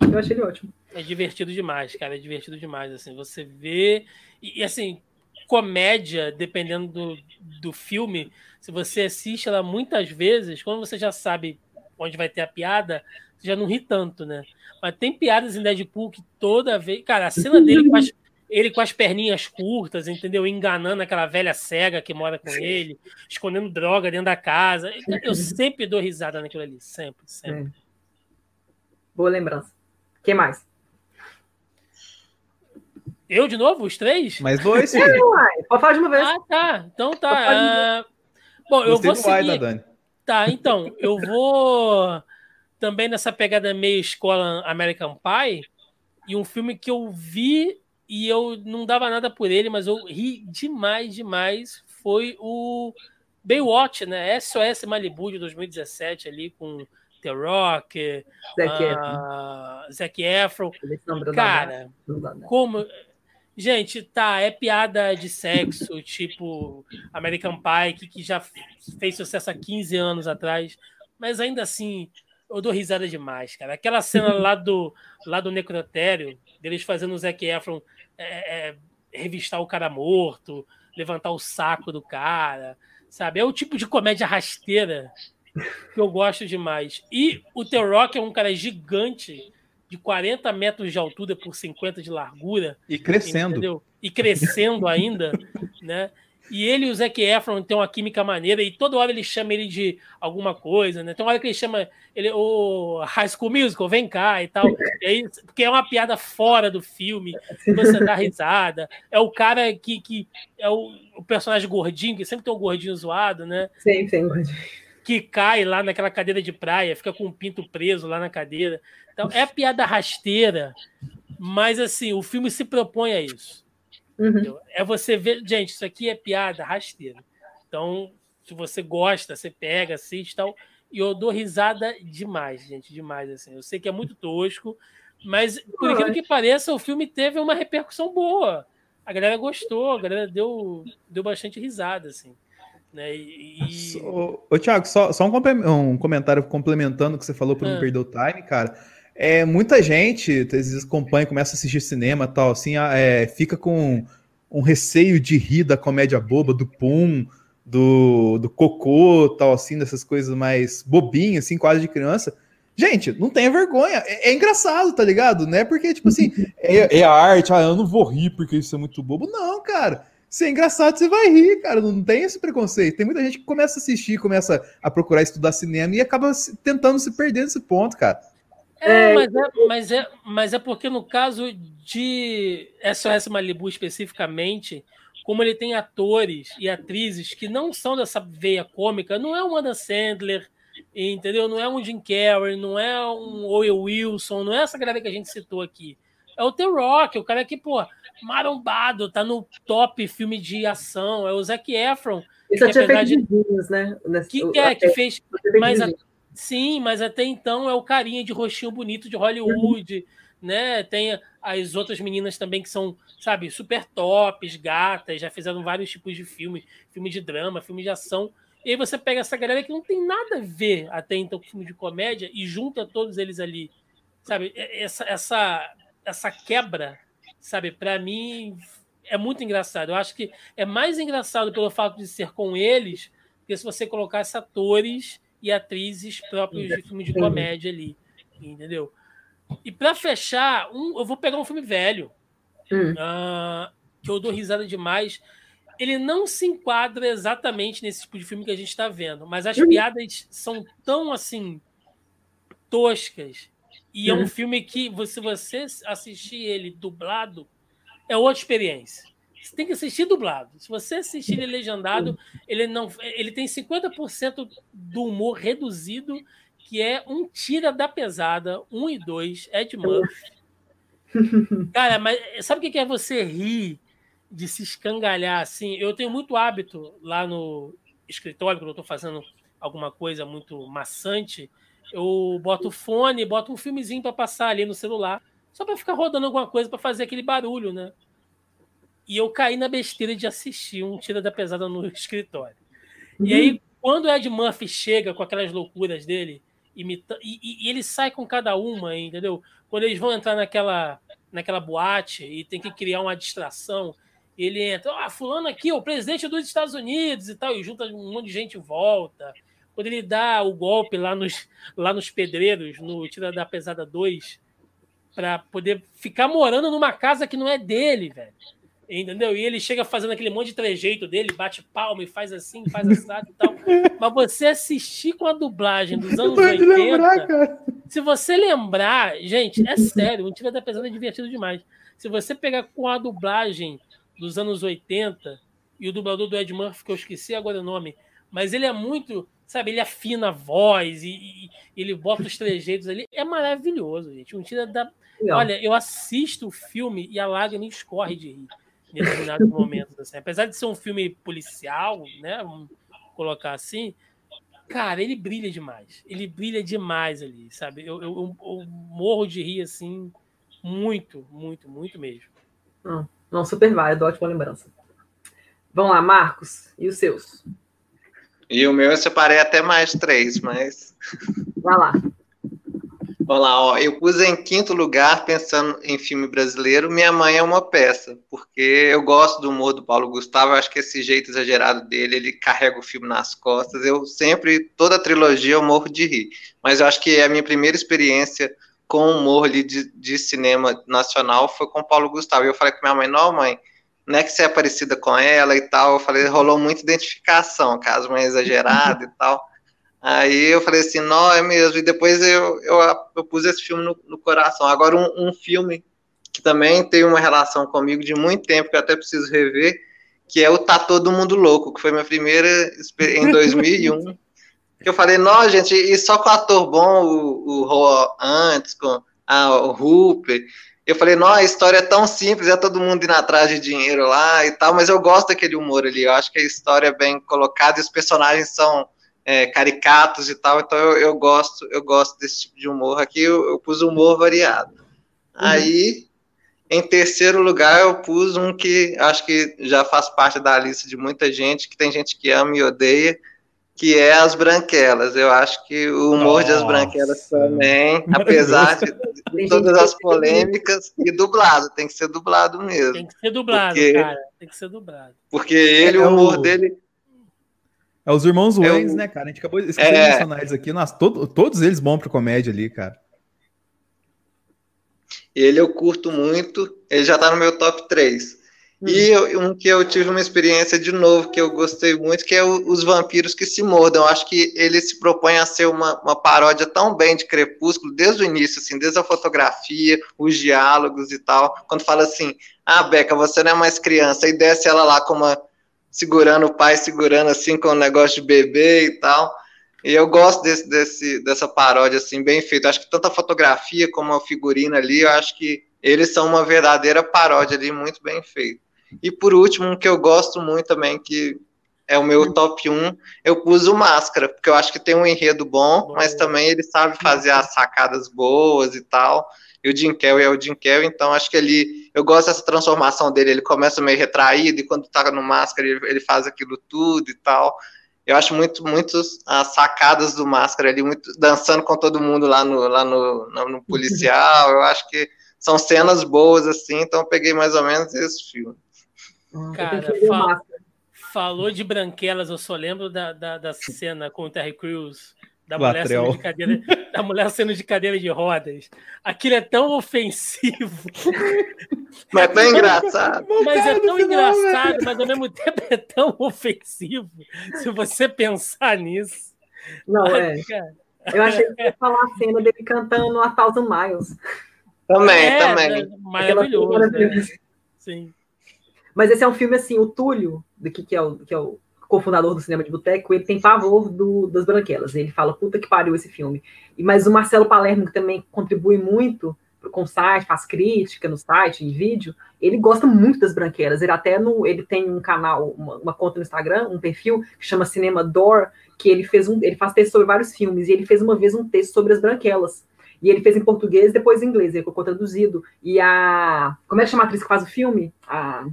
Eu achei ele ótimo. É divertido demais, cara. É divertido demais. Assim, você vê. E, e assim, comédia, dependendo do, do filme, se você assiste ela muitas vezes, quando você já sabe onde vai ter a piada, já não ri tanto, né? Mas tem piadas em Deadpool que toda vez. Cara, a cena dele com as, ele com as perninhas curtas, entendeu? Enganando aquela velha cega que mora com ele, escondendo droga dentro da casa. Eu sempre dou risada naquilo ali, sempre, sempre. É. Boa lembrança. Quem mais? Eu de novo, os três? Mais dois, sim. É, Pode falar de uma vez. Ah, tá. Então tá. Uh... Bom, eu vou seguir. Dani. Tá, então, eu vou também nessa pegada meio escola American Pie e um filme que eu vi e eu não dava nada por ele, mas eu ri demais, demais. Foi o Baywatch, né? SOS Malibu de 2017 ali com The Rock, Zac uh, Zac Efron. Cara, como Gente, tá, é piada de sexo, tipo American Pie, que, que já fez sucesso há 15 anos atrás, mas ainda assim, eu dou risada demais, cara. Aquela cena lá do, lá do necrotério, deles fazendo o Zac Efron é, é, revistar o cara morto, levantar o saco do cara, sabe? É o tipo de comédia rasteira que eu gosto demais. E o The Rock é um cara gigante, de 40 metros de altura por 50 de largura. E crescendo. Entendeu? E crescendo ainda, né? E ele e o Zac Efron têm uma química maneira, e toda hora ele chama ele de alguma coisa, né? Tem uma hora que ele chama ele, o High School Musical, vem cá e tal. E aí, porque é uma piada fora do filme, você dá risada. É o cara que, que é o, o personagem gordinho, que sempre tem um gordinho zoado, né? Sim, sim, gordinho. Que cai lá naquela cadeira de praia, fica com um pinto preso lá na cadeira. Então, é piada rasteira, mas assim, o filme se propõe a isso. Uhum. É você ver, gente, isso aqui é piada rasteira. Então, se você gosta, você pega, assiste e tal. E eu dou risada demais, gente, demais. Assim. Eu sei que é muito tosco, mas por aquilo que pareça, o filme teve uma repercussão boa. A galera gostou, a galera deu, deu bastante risada, assim. Né? E... Ô, ô Thiago, só, só um, um, comentário complementando o que você falou para não ah. perder o time, cara. É, muita gente, às vezes, acompanha, começa a assistir cinema tal, assim, é, fica com um receio de rir da comédia boba, do pum, do, do cocô, tal, assim, dessas coisas mais bobinhas, assim, quase de criança. Gente, não tenha vergonha. É, é engraçado, tá ligado? Não é porque, tipo assim, é, é arte, ah, eu não vou rir porque isso é muito bobo. Não, cara. Se é engraçado, você vai rir, cara. Não tem esse preconceito. Tem muita gente que começa a assistir, começa a procurar estudar cinema e acaba tentando se perder nesse ponto, cara. É, é, mas, é, mas, é, mas é porque no caso de SOS Malibu especificamente, como ele tem atores e atrizes que não são dessa veia cômica, não é um Adam Sandler, entendeu? Não é um Jim Carrey, não é um Owen Wilson, não é essa galera que a gente citou aqui. É o The Rock, o cara que, pô, marombado, tá no top filme de ação, é o Zac Efron. Isso tinha feito de... né? Que, é, que fez... Mas a Sim, mas até então é o carinha de rostinho bonito de Hollywood, né? Tem as outras meninas também que são, sabe, super tops, gatas, já fizeram vários tipos de filme, filme de drama, filme de ação. E aí você pega essa galera que não tem nada a ver até então com filme de comédia e junta todos eles ali. Sabe, essa essa essa quebra, sabe, para mim é muito engraçado. Eu acho que é mais engraçado pelo fato de ser com eles, porque se você colocasse atores e atrizes próprios de filme de comédia ali, entendeu? E para fechar, um, eu vou pegar um filme velho, hum. uh, que eu dou risada demais. Ele não se enquadra exatamente nesse tipo de filme que a gente está vendo, mas as hum. piadas são tão assim toscas. E hum. é um filme que, se você assistir ele dublado, é outra experiência. Tem que assistir dublado. Se você assistir ele legendado, ele não, ele tem 50% do humor reduzido, que é um tira da pesada, um e dois, Ed Murphy. Cara, mas sabe o que é você rir de se escangalhar assim? Eu tenho muito hábito lá no escritório, quando eu estou fazendo alguma coisa muito maçante, eu boto o fone, boto um filmezinho para passar ali no celular, só para ficar rodando alguma coisa para fazer aquele barulho, né? E eu caí na besteira de assistir um Tira da Pesada no escritório. Uhum. E aí, quando o Ed Murphy chega com aquelas loucuras dele, imita, e, e, ele sai com cada uma, entendeu? Quando eles vão entrar naquela, naquela boate e tem que criar uma distração, ele entra, ah, fulano aqui, o presidente dos Estados Unidos e tal, e junta um monte de gente em volta. Quando ele dá o golpe lá nos, lá nos pedreiros, no Tira da Pesada 2, para poder ficar morando numa casa que não é dele, velho. Entendeu? E ele chega fazendo aquele monte de trejeito dele, bate palma e faz assim, faz assado e tal. Mas você assistir com a dublagem dos anos 80. Lembrar, se você lembrar, gente, é sério, um Tira da Pesada é divertido demais. Se você pegar com a dublagem dos anos 80 e o dublador do Ed Murphy, que eu esqueci agora o nome, mas ele é muito, sabe, ele afina a voz e, e ele bota os trejeitos ali. É maravilhoso, gente. Um Tira da. Não. Olha, eu assisto o filme e a lágrima escorre de rir em determinados momentos. Assim. Apesar de ser um filme policial, né? Vamos colocar assim, cara, ele brilha demais. Ele brilha demais ali, sabe? Eu, eu, eu morro de rir assim, muito, muito, muito mesmo. Não, não super válido, ótima lembrança. Vamos lá, Marcos, e os seus? E o meu eu separei até mais três, mas. Vai lá. Vamos lá, ó. Eu pus em quinto lugar, pensando em filme brasileiro, Minha Mãe é uma Peça, porque eu gosto do humor do Paulo Gustavo, acho que esse jeito exagerado dele, ele carrega o filme nas costas. Eu sempre, toda a trilogia, eu morro de rir. Mas eu acho que é a minha primeira experiência com humor ali de, de cinema nacional foi com o Paulo Gustavo. E eu falei com minha mãe, não, mãe, não é que você é parecida com ela e tal. Eu falei, rolou muita identificação, caso mais exagerado e tal. Aí eu falei assim, não, é mesmo. E depois eu, eu, eu pus esse filme no, no coração. Agora, um, um, filme que também tem uma relação comigo de muito tempo, que eu até preciso rever, que é o Tá Todo Mundo Louco, que foi minha primeira em 2001. que eu falei, não, gente, e só com ator bom, o, o antes, com ah, o Hooper. Eu falei, não, a história é tão simples, é todo mundo indo atrás de dinheiro lá e tal, mas eu gosto daquele humor ali. Eu acho que a história é bem colocada e os personagens são é, caricatos e tal, então eu, eu, gosto, eu gosto desse tipo de humor. Aqui eu, eu pus humor variado. Uhum. Aí, em terceiro lugar, eu pus um que acho que já faz parte da lista de muita gente, que tem gente que ama e odeia, que é as branquelas. Eu acho que o humor Nossa. de as branquelas também, apesar de, de todas as polêmicas, e dublado, tem que ser dublado mesmo. Tem que ser dublado, porque, cara, tem que ser dublado. Porque ele, é o humor dele é os irmãos é Waynes, né, cara? A gente acabou de esquecer é... de mencionar eles aqui. Nossa, todo, todos eles bom pra comédia ali, cara. Ele eu curto muito. Ele já tá no meu top 3. Hum. E eu, um que eu tive uma experiência de novo, que eu gostei muito, que é o, Os Vampiros que se Mordam. Eu acho que ele se propõe a ser uma, uma paródia tão bem de Crepúsculo, desde o início, assim, desde a fotografia, os diálogos e tal. Quando fala assim, ah, Beca, você não é mais criança, e desce ela lá com uma segurando o pai, segurando assim com o negócio de bebê e tal. E eu gosto desse, desse, dessa paródia assim, bem feita. Acho que tanto a fotografia como a figurina ali, eu acho que eles são uma verdadeira paródia ali, muito bem feita. E por último, um que eu gosto muito também, que é o meu top 1, eu pus o Máscara, porque eu acho que tem um enredo bom, mas também ele sabe fazer as sacadas boas e tal e o Jim Carrey é o Jim Carrey, então acho que ele, eu gosto dessa transformação dele, ele começa meio retraído e quando tá no máscara ele, ele faz aquilo tudo e tal. Eu acho muito, muito as sacadas do máscara ali, muito dançando com todo mundo lá no, lá no, no, no policial. Eu acho que são cenas boas assim, então eu peguei mais ou menos esse filme. Ah, Cara, falou de branquelas, eu só lembro da, da, da cena com o Terry Crews da mulher, sendo de cadeira, da mulher sendo de cadeira de rodas. Aquilo é tão ofensivo. Mas é tão engraçado. Mas é tão engraçado, mas ao mesmo tempo é tão ofensivo. Se você pensar nisso. Não, é. Eu achei que ia falar a cena dele cantando a Thousand Miles. Também, é, também. Maravilhoso. Né? Sim. Mas esse é um filme assim, o Túlio, do que, que é o, que é o cofundador do cinema de boteco, ele tem pavor do, das branquelas. Ele fala, puta que pariu esse filme. E, mas o Marcelo Palermo, que também contribui muito com o site, faz crítica no site, em vídeo, ele gosta muito das branquelas. Ele até no, ele tem um canal, uma, uma, conta no Instagram, um perfil que chama Cinema Door, que ele fez um, ele faz texto sobre vários filmes, e ele fez uma vez um texto sobre as branquelas. E ele fez em português depois em inglês, ele ficou traduzido. E a. Como é que chama a atriz que faz o filme? A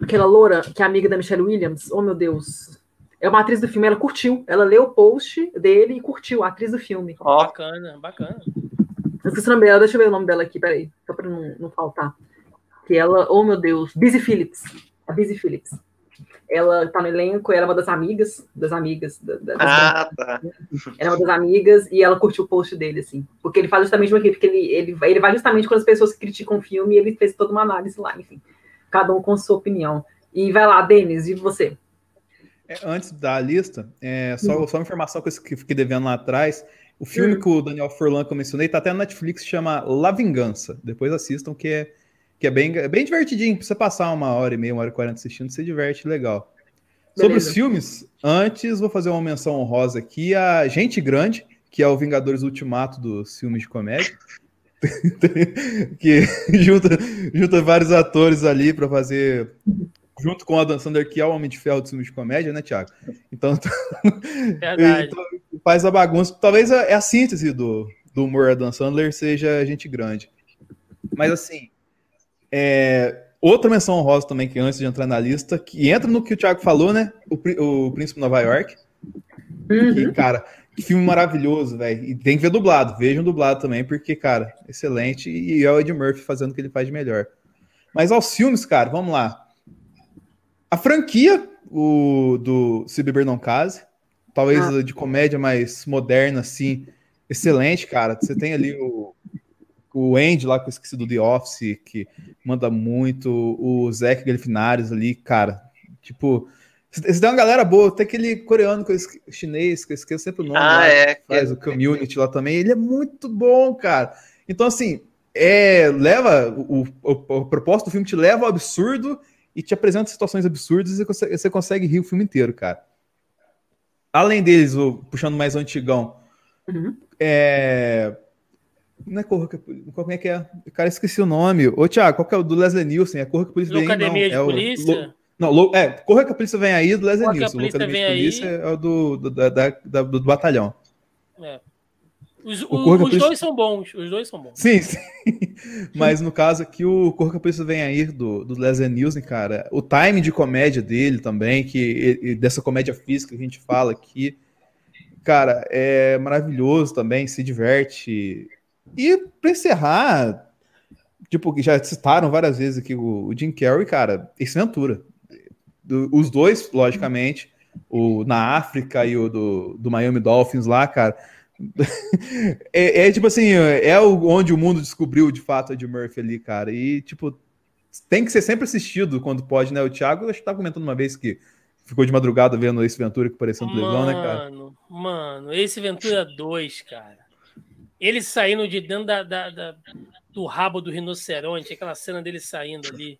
aquela loura que é amiga da Michelle Williams, oh meu Deus, é uma atriz do filme, ela curtiu, ela leu o post dele e curtiu, a atriz do filme. Oh. Bacana, bacana. Eu esqueci o nome dela, deixa eu ver o nome dela aqui, peraí, só pra não, não faltar. Que ela, oh meu Deus, Busy Phillips, a Busy Phillips. Ela tá no elenco, ela é uma das amigas, das amigas. Da, da, ah, tá. Ela é uma das amigas e ela curtiu o post dele, assim. Porque ele faz justamente aquilo, porque ele, ele, ele vai justamente com as pessoas que criticam o filme e ele fez toda uma análise lá, enfim cada um com sua opinião. E vai lá, Denis, e você? É, antes da lista, é, só, hum. só uma informação que eu fiquei devendo lá atrás. O filme hum. que o Daniel Furlan que eu mencionei tá até na Netflix, chama La Vingança. Depois assistam, que é, que é bem, é bem divertidinho. Pra você passar uma hora e meia, uma hora e quarenta assistindo, você diverte legal. Beleza. Sobre os filmes, antes vou fazer uma menção honrosa aqui a Gente Grande, que é o Vingadores Ultimato dos filmes de comédia. que junta, junta vários atores ali para fazer junto com o Adam Sandler, que é o Homem de Ferro de filmes de comédia, né, Thiago? Então, então, faz a bagunça. Talvez a, é a síntese do, do humor Adam Sandler seja gente grande. Mas assim, é, outra menção honrosa também, que antes de entrar na lista, que entra no que o Thiago falou, né? O, o Príncipe Nova York. Uhum. Que, cara, que filme maravilhoso, velho. E tem que ver dublado. Vejam dublado também, porque, cara, excelente. E é o Ed Murphy fazendo o que ele faz de melhor. Mas aos filmes, cara, vamos lá. A franquia o, do Se Beber Não Case, talvez ah. de comédia mais moderna, assim. excelente, cara. Você tem ali o, o Andy lá, que eu esqueci do The Office, que manda muito, o Zac Galifinares ali, cara, tipo, você tem uma galera boa, tem aquele coreano, que eu esque, chinês, que eu esqueço sempre o nome, Ah, lá, é. que faz o community lá também, ele é muito bom, cara. Então, assim, é, leva, o, o, o propósito do filme te leva ao absurdo e te apresenta situações absurdas e você consegue, você consegue rir o filme inteiro, cara. Além deles, o, puxando mais o antigão, Uhum. é... Não é Corra que a Polícia. Como é que é? Cara, esqueci o nome. Ô, Thiago, qual que é o do Leslie Nielsen? É Corra que a Polícia? Locademia Não, de é o- Polícia? Lo- Não, Lo- é, Corra que a Polícia vem aí do Leslie Corra que a. Polícia vem Polícia aí. é o do, do, da, da- do batalhão. É. Os, O o- os Polícia- dois são bons, os dois são bons. Sim, sim. Mas no caso aqui, o Corra que a Polícia vem aí do, do Leslie Nielsen, cara, o time de comédia dele também, que e- dessa comédia física que a gente fala aqui, cara, é maravilhoso também, se diverte. E pra encerrar, tipo, já citaram várias vezes aqui o, o Jim Carrey, cara, Ventura. Do- os dois, logicamente, o na África e o do, do Miami Dolphins lá, cara. é, é, tipo assim, é onde o mundo descobriu de fato Ed Murphy ali, cara. E, tipo, tem que ser sempre assistido quando pode, né? O Thiago, acho que tava comentando uma vez que ficou de madrugada vendo esse Ventura que parecia um televisão, né, cara? Mano, mano, esse Ventura 2, cara. Ele saindo de dentro da, da- da- do rabo do rinoceronte, aquela cena dele saindo ali.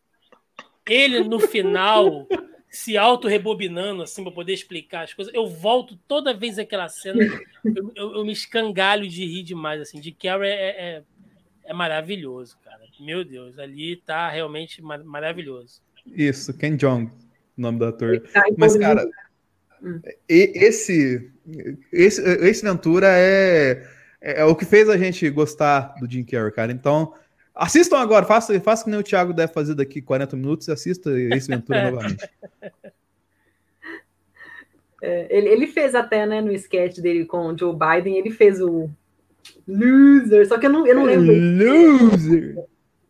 Ele, no final, se auto-rebobinando, assim, pra poder explicar as coisas. Eu volto toda vez aquela cena, eu, eu- eu me escangalho de rir demais, assim. De Carrey é, é, é maravilhoso, cara. Meu Deus, ali tá realmente ma- maravilhoso. Isso, Ken Jong, o nome do ator. Tá em Mas, cara. Hum. esse, esse, esse Ventura é, é o que fez a gente gostar do Jim Carrey, cara. Então, assistam agora, faça, faça que nem o Thiago deve fazer daqui 40 minutos e assista esse Ventura novamente. É, ele, ele fez até, né, no sketch dele com o Joe Biden, ele fez o loser, só que eu não, eu não lembro. Loser!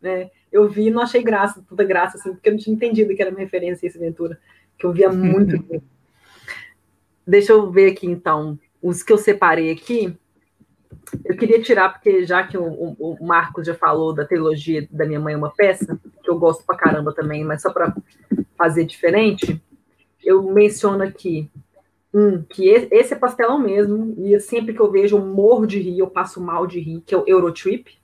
né? Eu vi e não achei graça, toda graça, assim, porque eu não tinha entendido que era uma referência a esse Ventura, que eu via muito. Deixa eu ver aqui, então, os que eu separei aqui. Eu queria tirar, porque já que o, o- o Marcos já falou da trilogia da Minha Mãe é uma Peça, que eu gosto pra caramba também, mas só para fazer diferente, eu menciono aqui um, que esse é pastelão mesmo, e sempre que eu vejo eu morro de rir, eu passo mal de rir, que é o Eurotrip,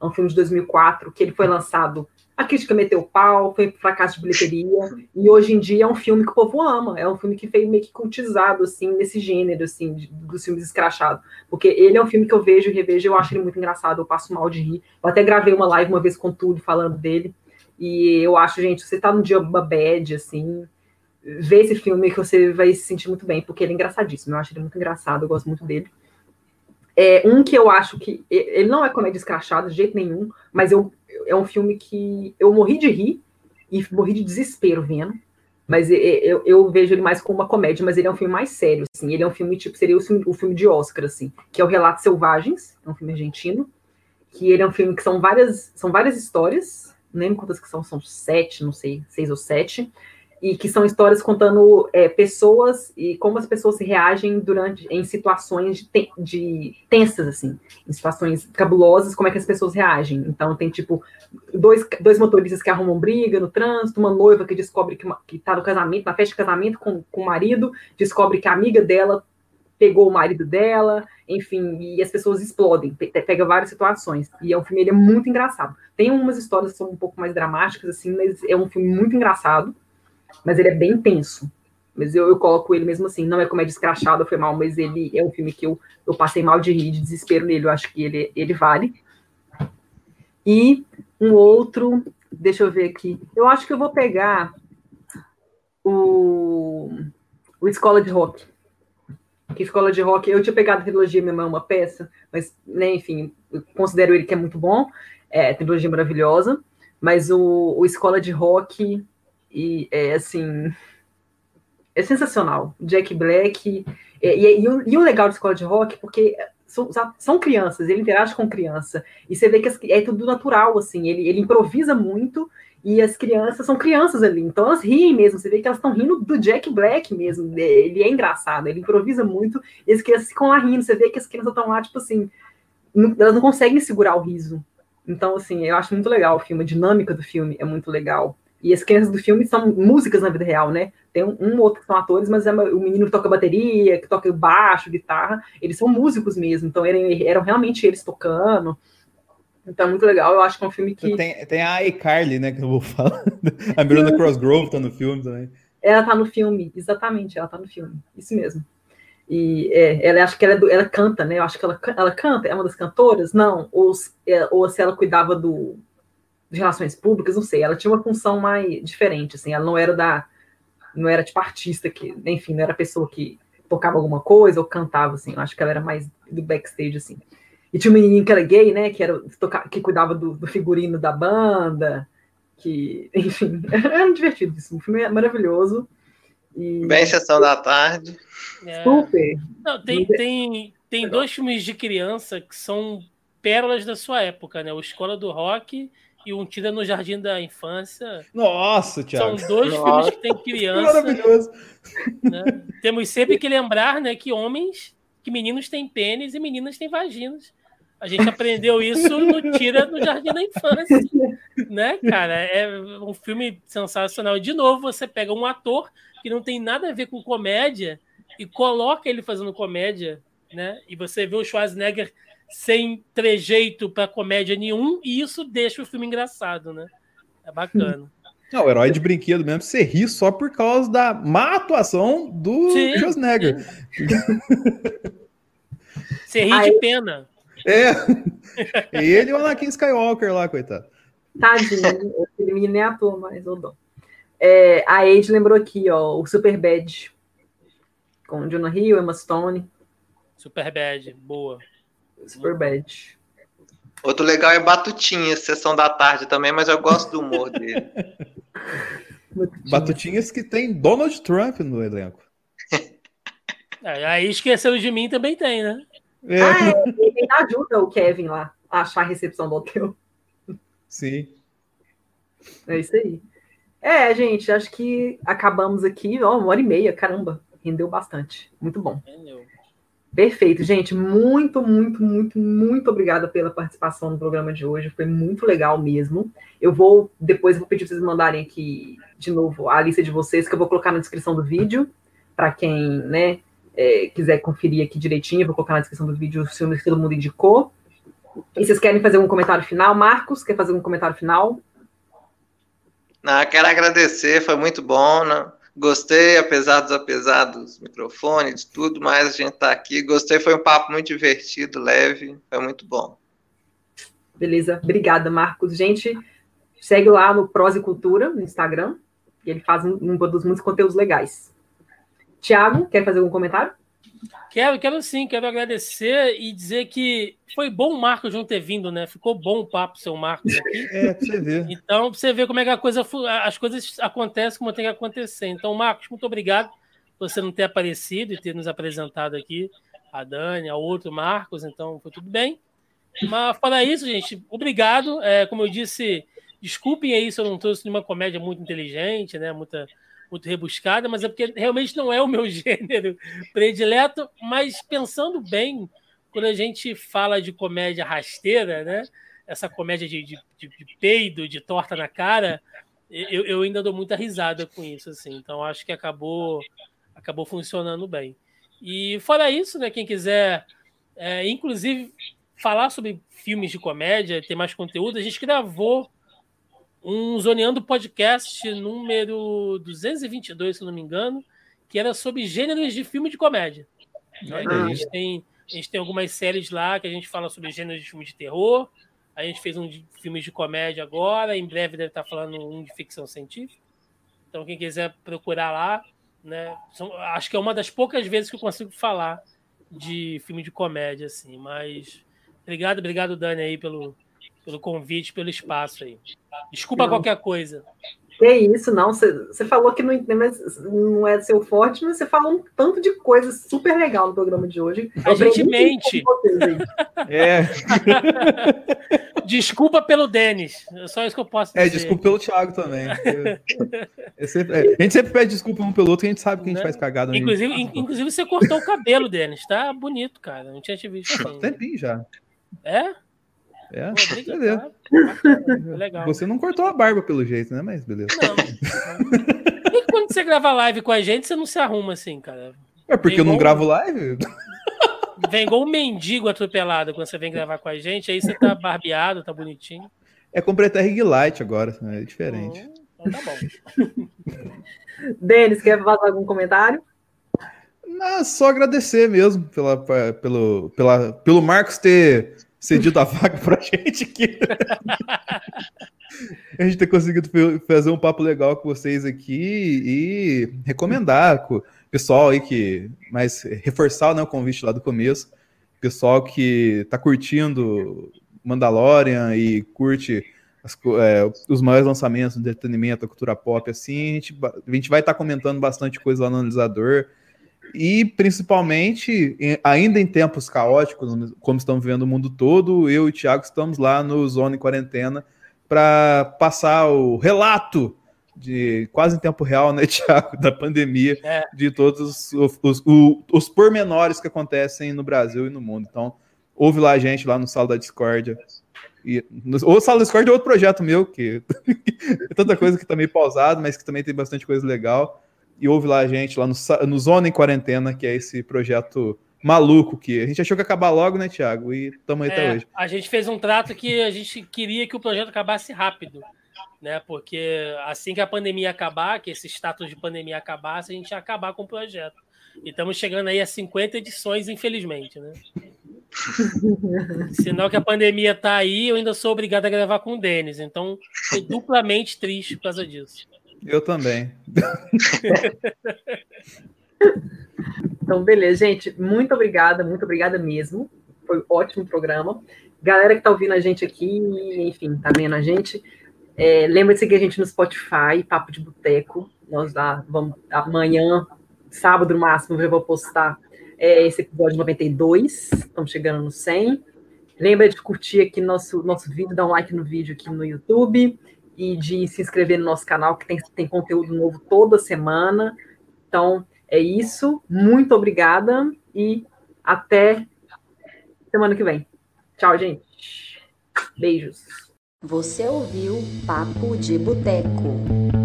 é um filme de 2004, que ele foi lançado, a crítica meteu pau, foi fracasso de bilheteria, e hoje em dia é um filme que o povo ama, é um filme que foi meio que cultizado, assim, nesse gênero, assim, dos filmes escrachados, porque ele é um filme que eu vejo e revejo, eu acho ele muito engraçado, eu passo mal de rir, eu até gravei uma live uma vez com o Túlio falando dele, e eu acho, gente, você tá num dia bad, assim, vê esse filme que você vai se sentir muito bem, porque ele é engraçadíssimo, eu acho ele muito engraçado, eu gosto muito dele. É um que eu acho que ele não é comédia escrachada de jeito nenhum, mas eu, é um filme que eu morri de rir e morri de desespero vendo. Mas eu, eu, eu vejo ele mais como uma comédia, mas ele é um filme mais sério, assim. Ele é um filme tipo seria o filme, o filme de Oscar, assim, que é o Relatos Selvagens, é um filme argentino, que ele é um filme que são várias são várias histórias, não lembro quantas que são, são sete, não sei, seis ou sete e que são histórias contando é, pessoas e como as pessoas reagem durante em situações de, de tensas assim, em situações cabulosas, como é que as pessoas reagem. Então tem tipo dois, dois motoristas que arrumam briga no trânsito, uma noiva que descobre que, uma, que tá no casamento, na festa de casamento com, com o marido, descobre que a amiga dela pegou o marido dela, enfim, e as pessoas explodem, pe- pega várias situações. E é um filme, ele é muito engraçado. Tem umas histórias que são um pouco mais dramáticas, assim, mas é um filme muito engraçado mas ele é bem tenso. Mas eu, eu coloco ele mesmo assim, não é comédia escrachada, foi mal, mas ele é um filme que eu, eu passei mal de rir, de desespero nele, eu acho que ele, ele vale. E um outro, deixa eu ver aqui, eu acho que eu vou pegar o, o Escola de Rock. Que Escola de Rock, eu tinha pegado a trilogia Minha Mãe é uma Peça, mas, né, enfim, considero ele que é muito bom, é trilogia maravilhosa, mas o, o Escola de Rock e é assim é sensacional. Jack Black e, e, e o, e o legal de escola de rock porque são, são crianças, ele interage com criança e você vê que é tudo natural assim. Ele, ele improvisa muito E as crianças são crianças ali, então elas riem mesmo. Você vê que elas estão rindo do Jack Black mesmo. Ele é engraçado, ele improvisa muito, e as crianças ficam lá rindo. Você vê que as crianças estão lá, tipo assim, não, elas não conseguem segurar o riso. Então, assim, eu acho muito legal o filme, a dinâmica do filme é muito legal. E as crianças do filme são músicas na vida real, né? Tem um, um outro que são atores, mas é o menino que toca bateria, que toca baixo, guitarra, eles são músicos mesmo, então eram, eram realmente eles tocando. Então é muito legal, eu acho que é um filme que. Tem, tem a iCarly, né, que eu vou falar. A Miranda Crossgrove tá no filme também. Ela tá no filme, exatamente, ela tá no filme, isso mesmo. E é, ela acho que ela, é do, ela canta, né? Eu acho que ela, ela canta, é uma das cantoras? Não, ou, é, ou se ela cuidava do, de relações públicas, não sei. Ela tinha uma função mais diferente, assim, ela não era da. Não era tipo artista que, enfim, não era pessoa que tocava alguma coisa ou cantava, assim. Eu acho que ela era mais do backstage, assim. E tinha um menininho que era gay, né? Que, era, que cuidava do, do figurino da banda, que, enfim, era divertido isso. Um filme é maravilhoso. E... Bem sessão da tarde. É. Super. Não, tem, tem, tem dois filmes de criança que são pérolas da sua época, né? O Escola do Rock e Um Tira no Jardim da Infância. Nossa, Thiago. São dois Nossa. filmes que tem criança. Maravilhoso. Né? Temos sempre que lembrar né, que homens, que meninos têm pênis e meninas têm vaginas. A gente aprendeu isso no Tira no Jardim da Infância. Né, cara? É um filme sensacional. De novo, você pega um ator que não tem nada a ver com comédia e coloca ele fazendo comédia, né? E você vê o Schwarzenegger sem trejeito para comédia nenhum, e isso deixa o filme engraçado, né? É bacana. Não, o herói de brinquedo mesmo, você ri só por causa da má atuação do Sim, Schwarzenegger. Você ri Aí- de pena. É. Ele e o Anakin Skywalker lá, coitado. Tadinho, aquele menino nem atua mais, ô dó. É, a Age lembrou aqui, ó, o Super Bad. Com Jonah Hill, Emma Stone. Super bad, boa. Super Bad. Outro legal é Batutinha, sessão da tarde também, mas eu gosto do humor dele. Batutinhas que tem Donald Trump no elenco. É, aí esqueceram de mim também tem, né? É, Ah, é, ele ajuda o Kevin lá a achar a recepção do hotel. sim. É isso aí. É, gente, acho que acabamos aqui, ó, uma hora e meia, caramba. Rendeu bastante. Muito bom. Entendeu? Perfeito, gente. Muito, muito, muito, muito obrigada pela participação no programa de hoje. Foi muito legal mesmo. Eu vou, depois, vou pedir para vocês mandarem aqui de novo a lista de vocês, que eu vou colocar na descrição do vídeo, para quem, né, é, quiser conferir aqui direitinho. Eu vou colocar na descrição do vídeo os filmes que todo mundo indicou. E vocês querem fazer um comentário final? Marcos, quer fazer um comentário final? Não, quero agradecer, foi muito bom. Né? Gostei, apesar dos apesar dos microfones, de tudo, mas a gente está aqui. Gostei, foi um papo muito divertido, leve, foi muito bom. Beleza, obrigada, Marcos. Gente, segue lá no Prose Cultura, no Instagram, e ele faz um, um dos muitos conteúdos legais. Tiago, quer fazer algum comentário? Quero, quero sim, quero agradecer e dizer que foi bom o Marcos não ter vindo, né? Ficou bom o papo, seu Marcos aqui. É, pra você ver. Então, pra você ver como é que a coisa, as coisas acontecem como tem que acontecer. Então, Marcos, muito obrigado por você não ter aparecido e ter nos apresentado aqui, a Dani, a outro Marcos, então foi tudo bem. Mas fora isso, gente, obrigado. É, como eu disse, desculpem aí se eu não trouxe nenhuma comédia muito inteligente, né? Muita, muito rebuscada, mas é porque realmente não é o meu gênero predileto. Mas pensando bem, quando a gente fala de comédia rasteira, né? Essa comédia de, de, de, de peido, de torta na cara, eu, eu ainda dou muita risada com isso, assim. Então acho que acabou, acabou funcionando bem. E fora isso, né? Quem quiser, é, inclusive, falar sobre filmes de comédia, ter mais conteúdo, a gente gravou um Zoneando Podcast número 222, se não me engano, que era sobre gêneros de filme de comédia. Né? A, gente tem, a gente tem algumas séries lá que a gente fala sobre gêneros de filme de terror. A gente fez um de filmes de comédia agora, em breve deve estar falando um de ficção científica. Então, quem quiser procurar lá, né? São, acho que é uma das poucas vezes que eu consigo falar de filme de comédia, assim. Mas obrigado, obrigado, Dani, aí, pelo, pelo convite, pelo espaço aí. Desculpa Não. qualquer coisa. Que isso, não. Você falou que não, não é seu forte, mas você falou um tanto de coisas super legal no programa de hoje. A gente mente. Vocês, é. desculpa pelo Denis. É só isso que eu posso é, dizer. É, desculpa pelo Thiago também. Eu, eu sempre, é, a gente sempre pede desculpa um pelo outro, que a gente sabe que a gente né? faz cagada. Inclusive, inclusive, você cortou o cabelo, Denis. Tá bonito, cara. Não tinha te visto. Assim. Tempinho já. É? É, Pô, legal. Você não cortou a barba pelo jeito, né? Mas beleza. Não. Que quando você grava live com a gente, você não se arruma assim, cara? É porque vem eu não gravo live? Vem igual um mendigo atropelado quando você vem gravar com a gente, aí você tá barbeado, tá bonitinho. É completar rig light agora, é diferente. Hum, então tá bom. Denis, quer fazer algum comentário? Não, só agradecer mesmo pela, pelo, pela, pelo Marcos ter cedido a vaga pra gente aqui. a gente ter conseguido fazer um papo legal com vocês aqui e recomendar o pessoal aí que mais reforçar né, o convite lá do começo, pessoal que tá curtindo Mandalorian e curte as, é, os maiores lançamentos do entretenimento, a cultura pop, assim, a gente, a gente vai estar tá comentando bastante coisa lá no analisador. E principalmente, ainda em tempos caóticos, como estamos vivendo o mundo todo, eu e o Thiago estamos lá no Zona em Quarentena para passar o relato de quase em tempo real, né, Thiago, da pandemia, é. de todos os, os, os, os, pormenores que acontecem no Brasil e no mundo. Então, ouve lá a gente lá no Sala da Discordia. E, ou Sala da Discord é outro projeto meu, que é tanta coisa que tá meio pausado, mas que também tem bastante coisa legal e ouve lá a gente, lá no, no Zona em Quarentena, que é esse projeto maluco que a gente achou que ia acabar logo, né, Thiago? E estamos aí é, até hoje. A gente fez um trato que a gente queria que o projeto acabasse rápido, né? Porque assim que a pandemia acabar, que esse status de pandemia acabasse, a gente ia acabar com o projeto. E estamos chegando aí a 50 edições, infelizmente, né? Sinal que a pandemia está aí, eu ainda sou obrigado a gravar com o Denis. Então, foi duplamente triste por causa disso. Eu também. então, beleza, gente. Muito obrigada, muito obrigada mesmo. Foi um ótimo programa. Galera que tá ouvindo a gente aqui, enfim, tá vendo a gente. É, lembra de seguir a gente no Spotify, Papo de Boteco. Nós lá vamos amanhã, sábado no máximo, eu vou postar é, esse episódio 92. Estamos chegando no 100. Lembra de curtir aqui nosso, nosso vídeo, dar um like no vídeo aqui no YouTube e de se inscrever no nosso canal, que tem, tem conteúdo novo toda semana. Então, é isso. Muito obrigada e até semana que vem. Tchau, gente. Beijos. Você ouviu Papo de Boteco.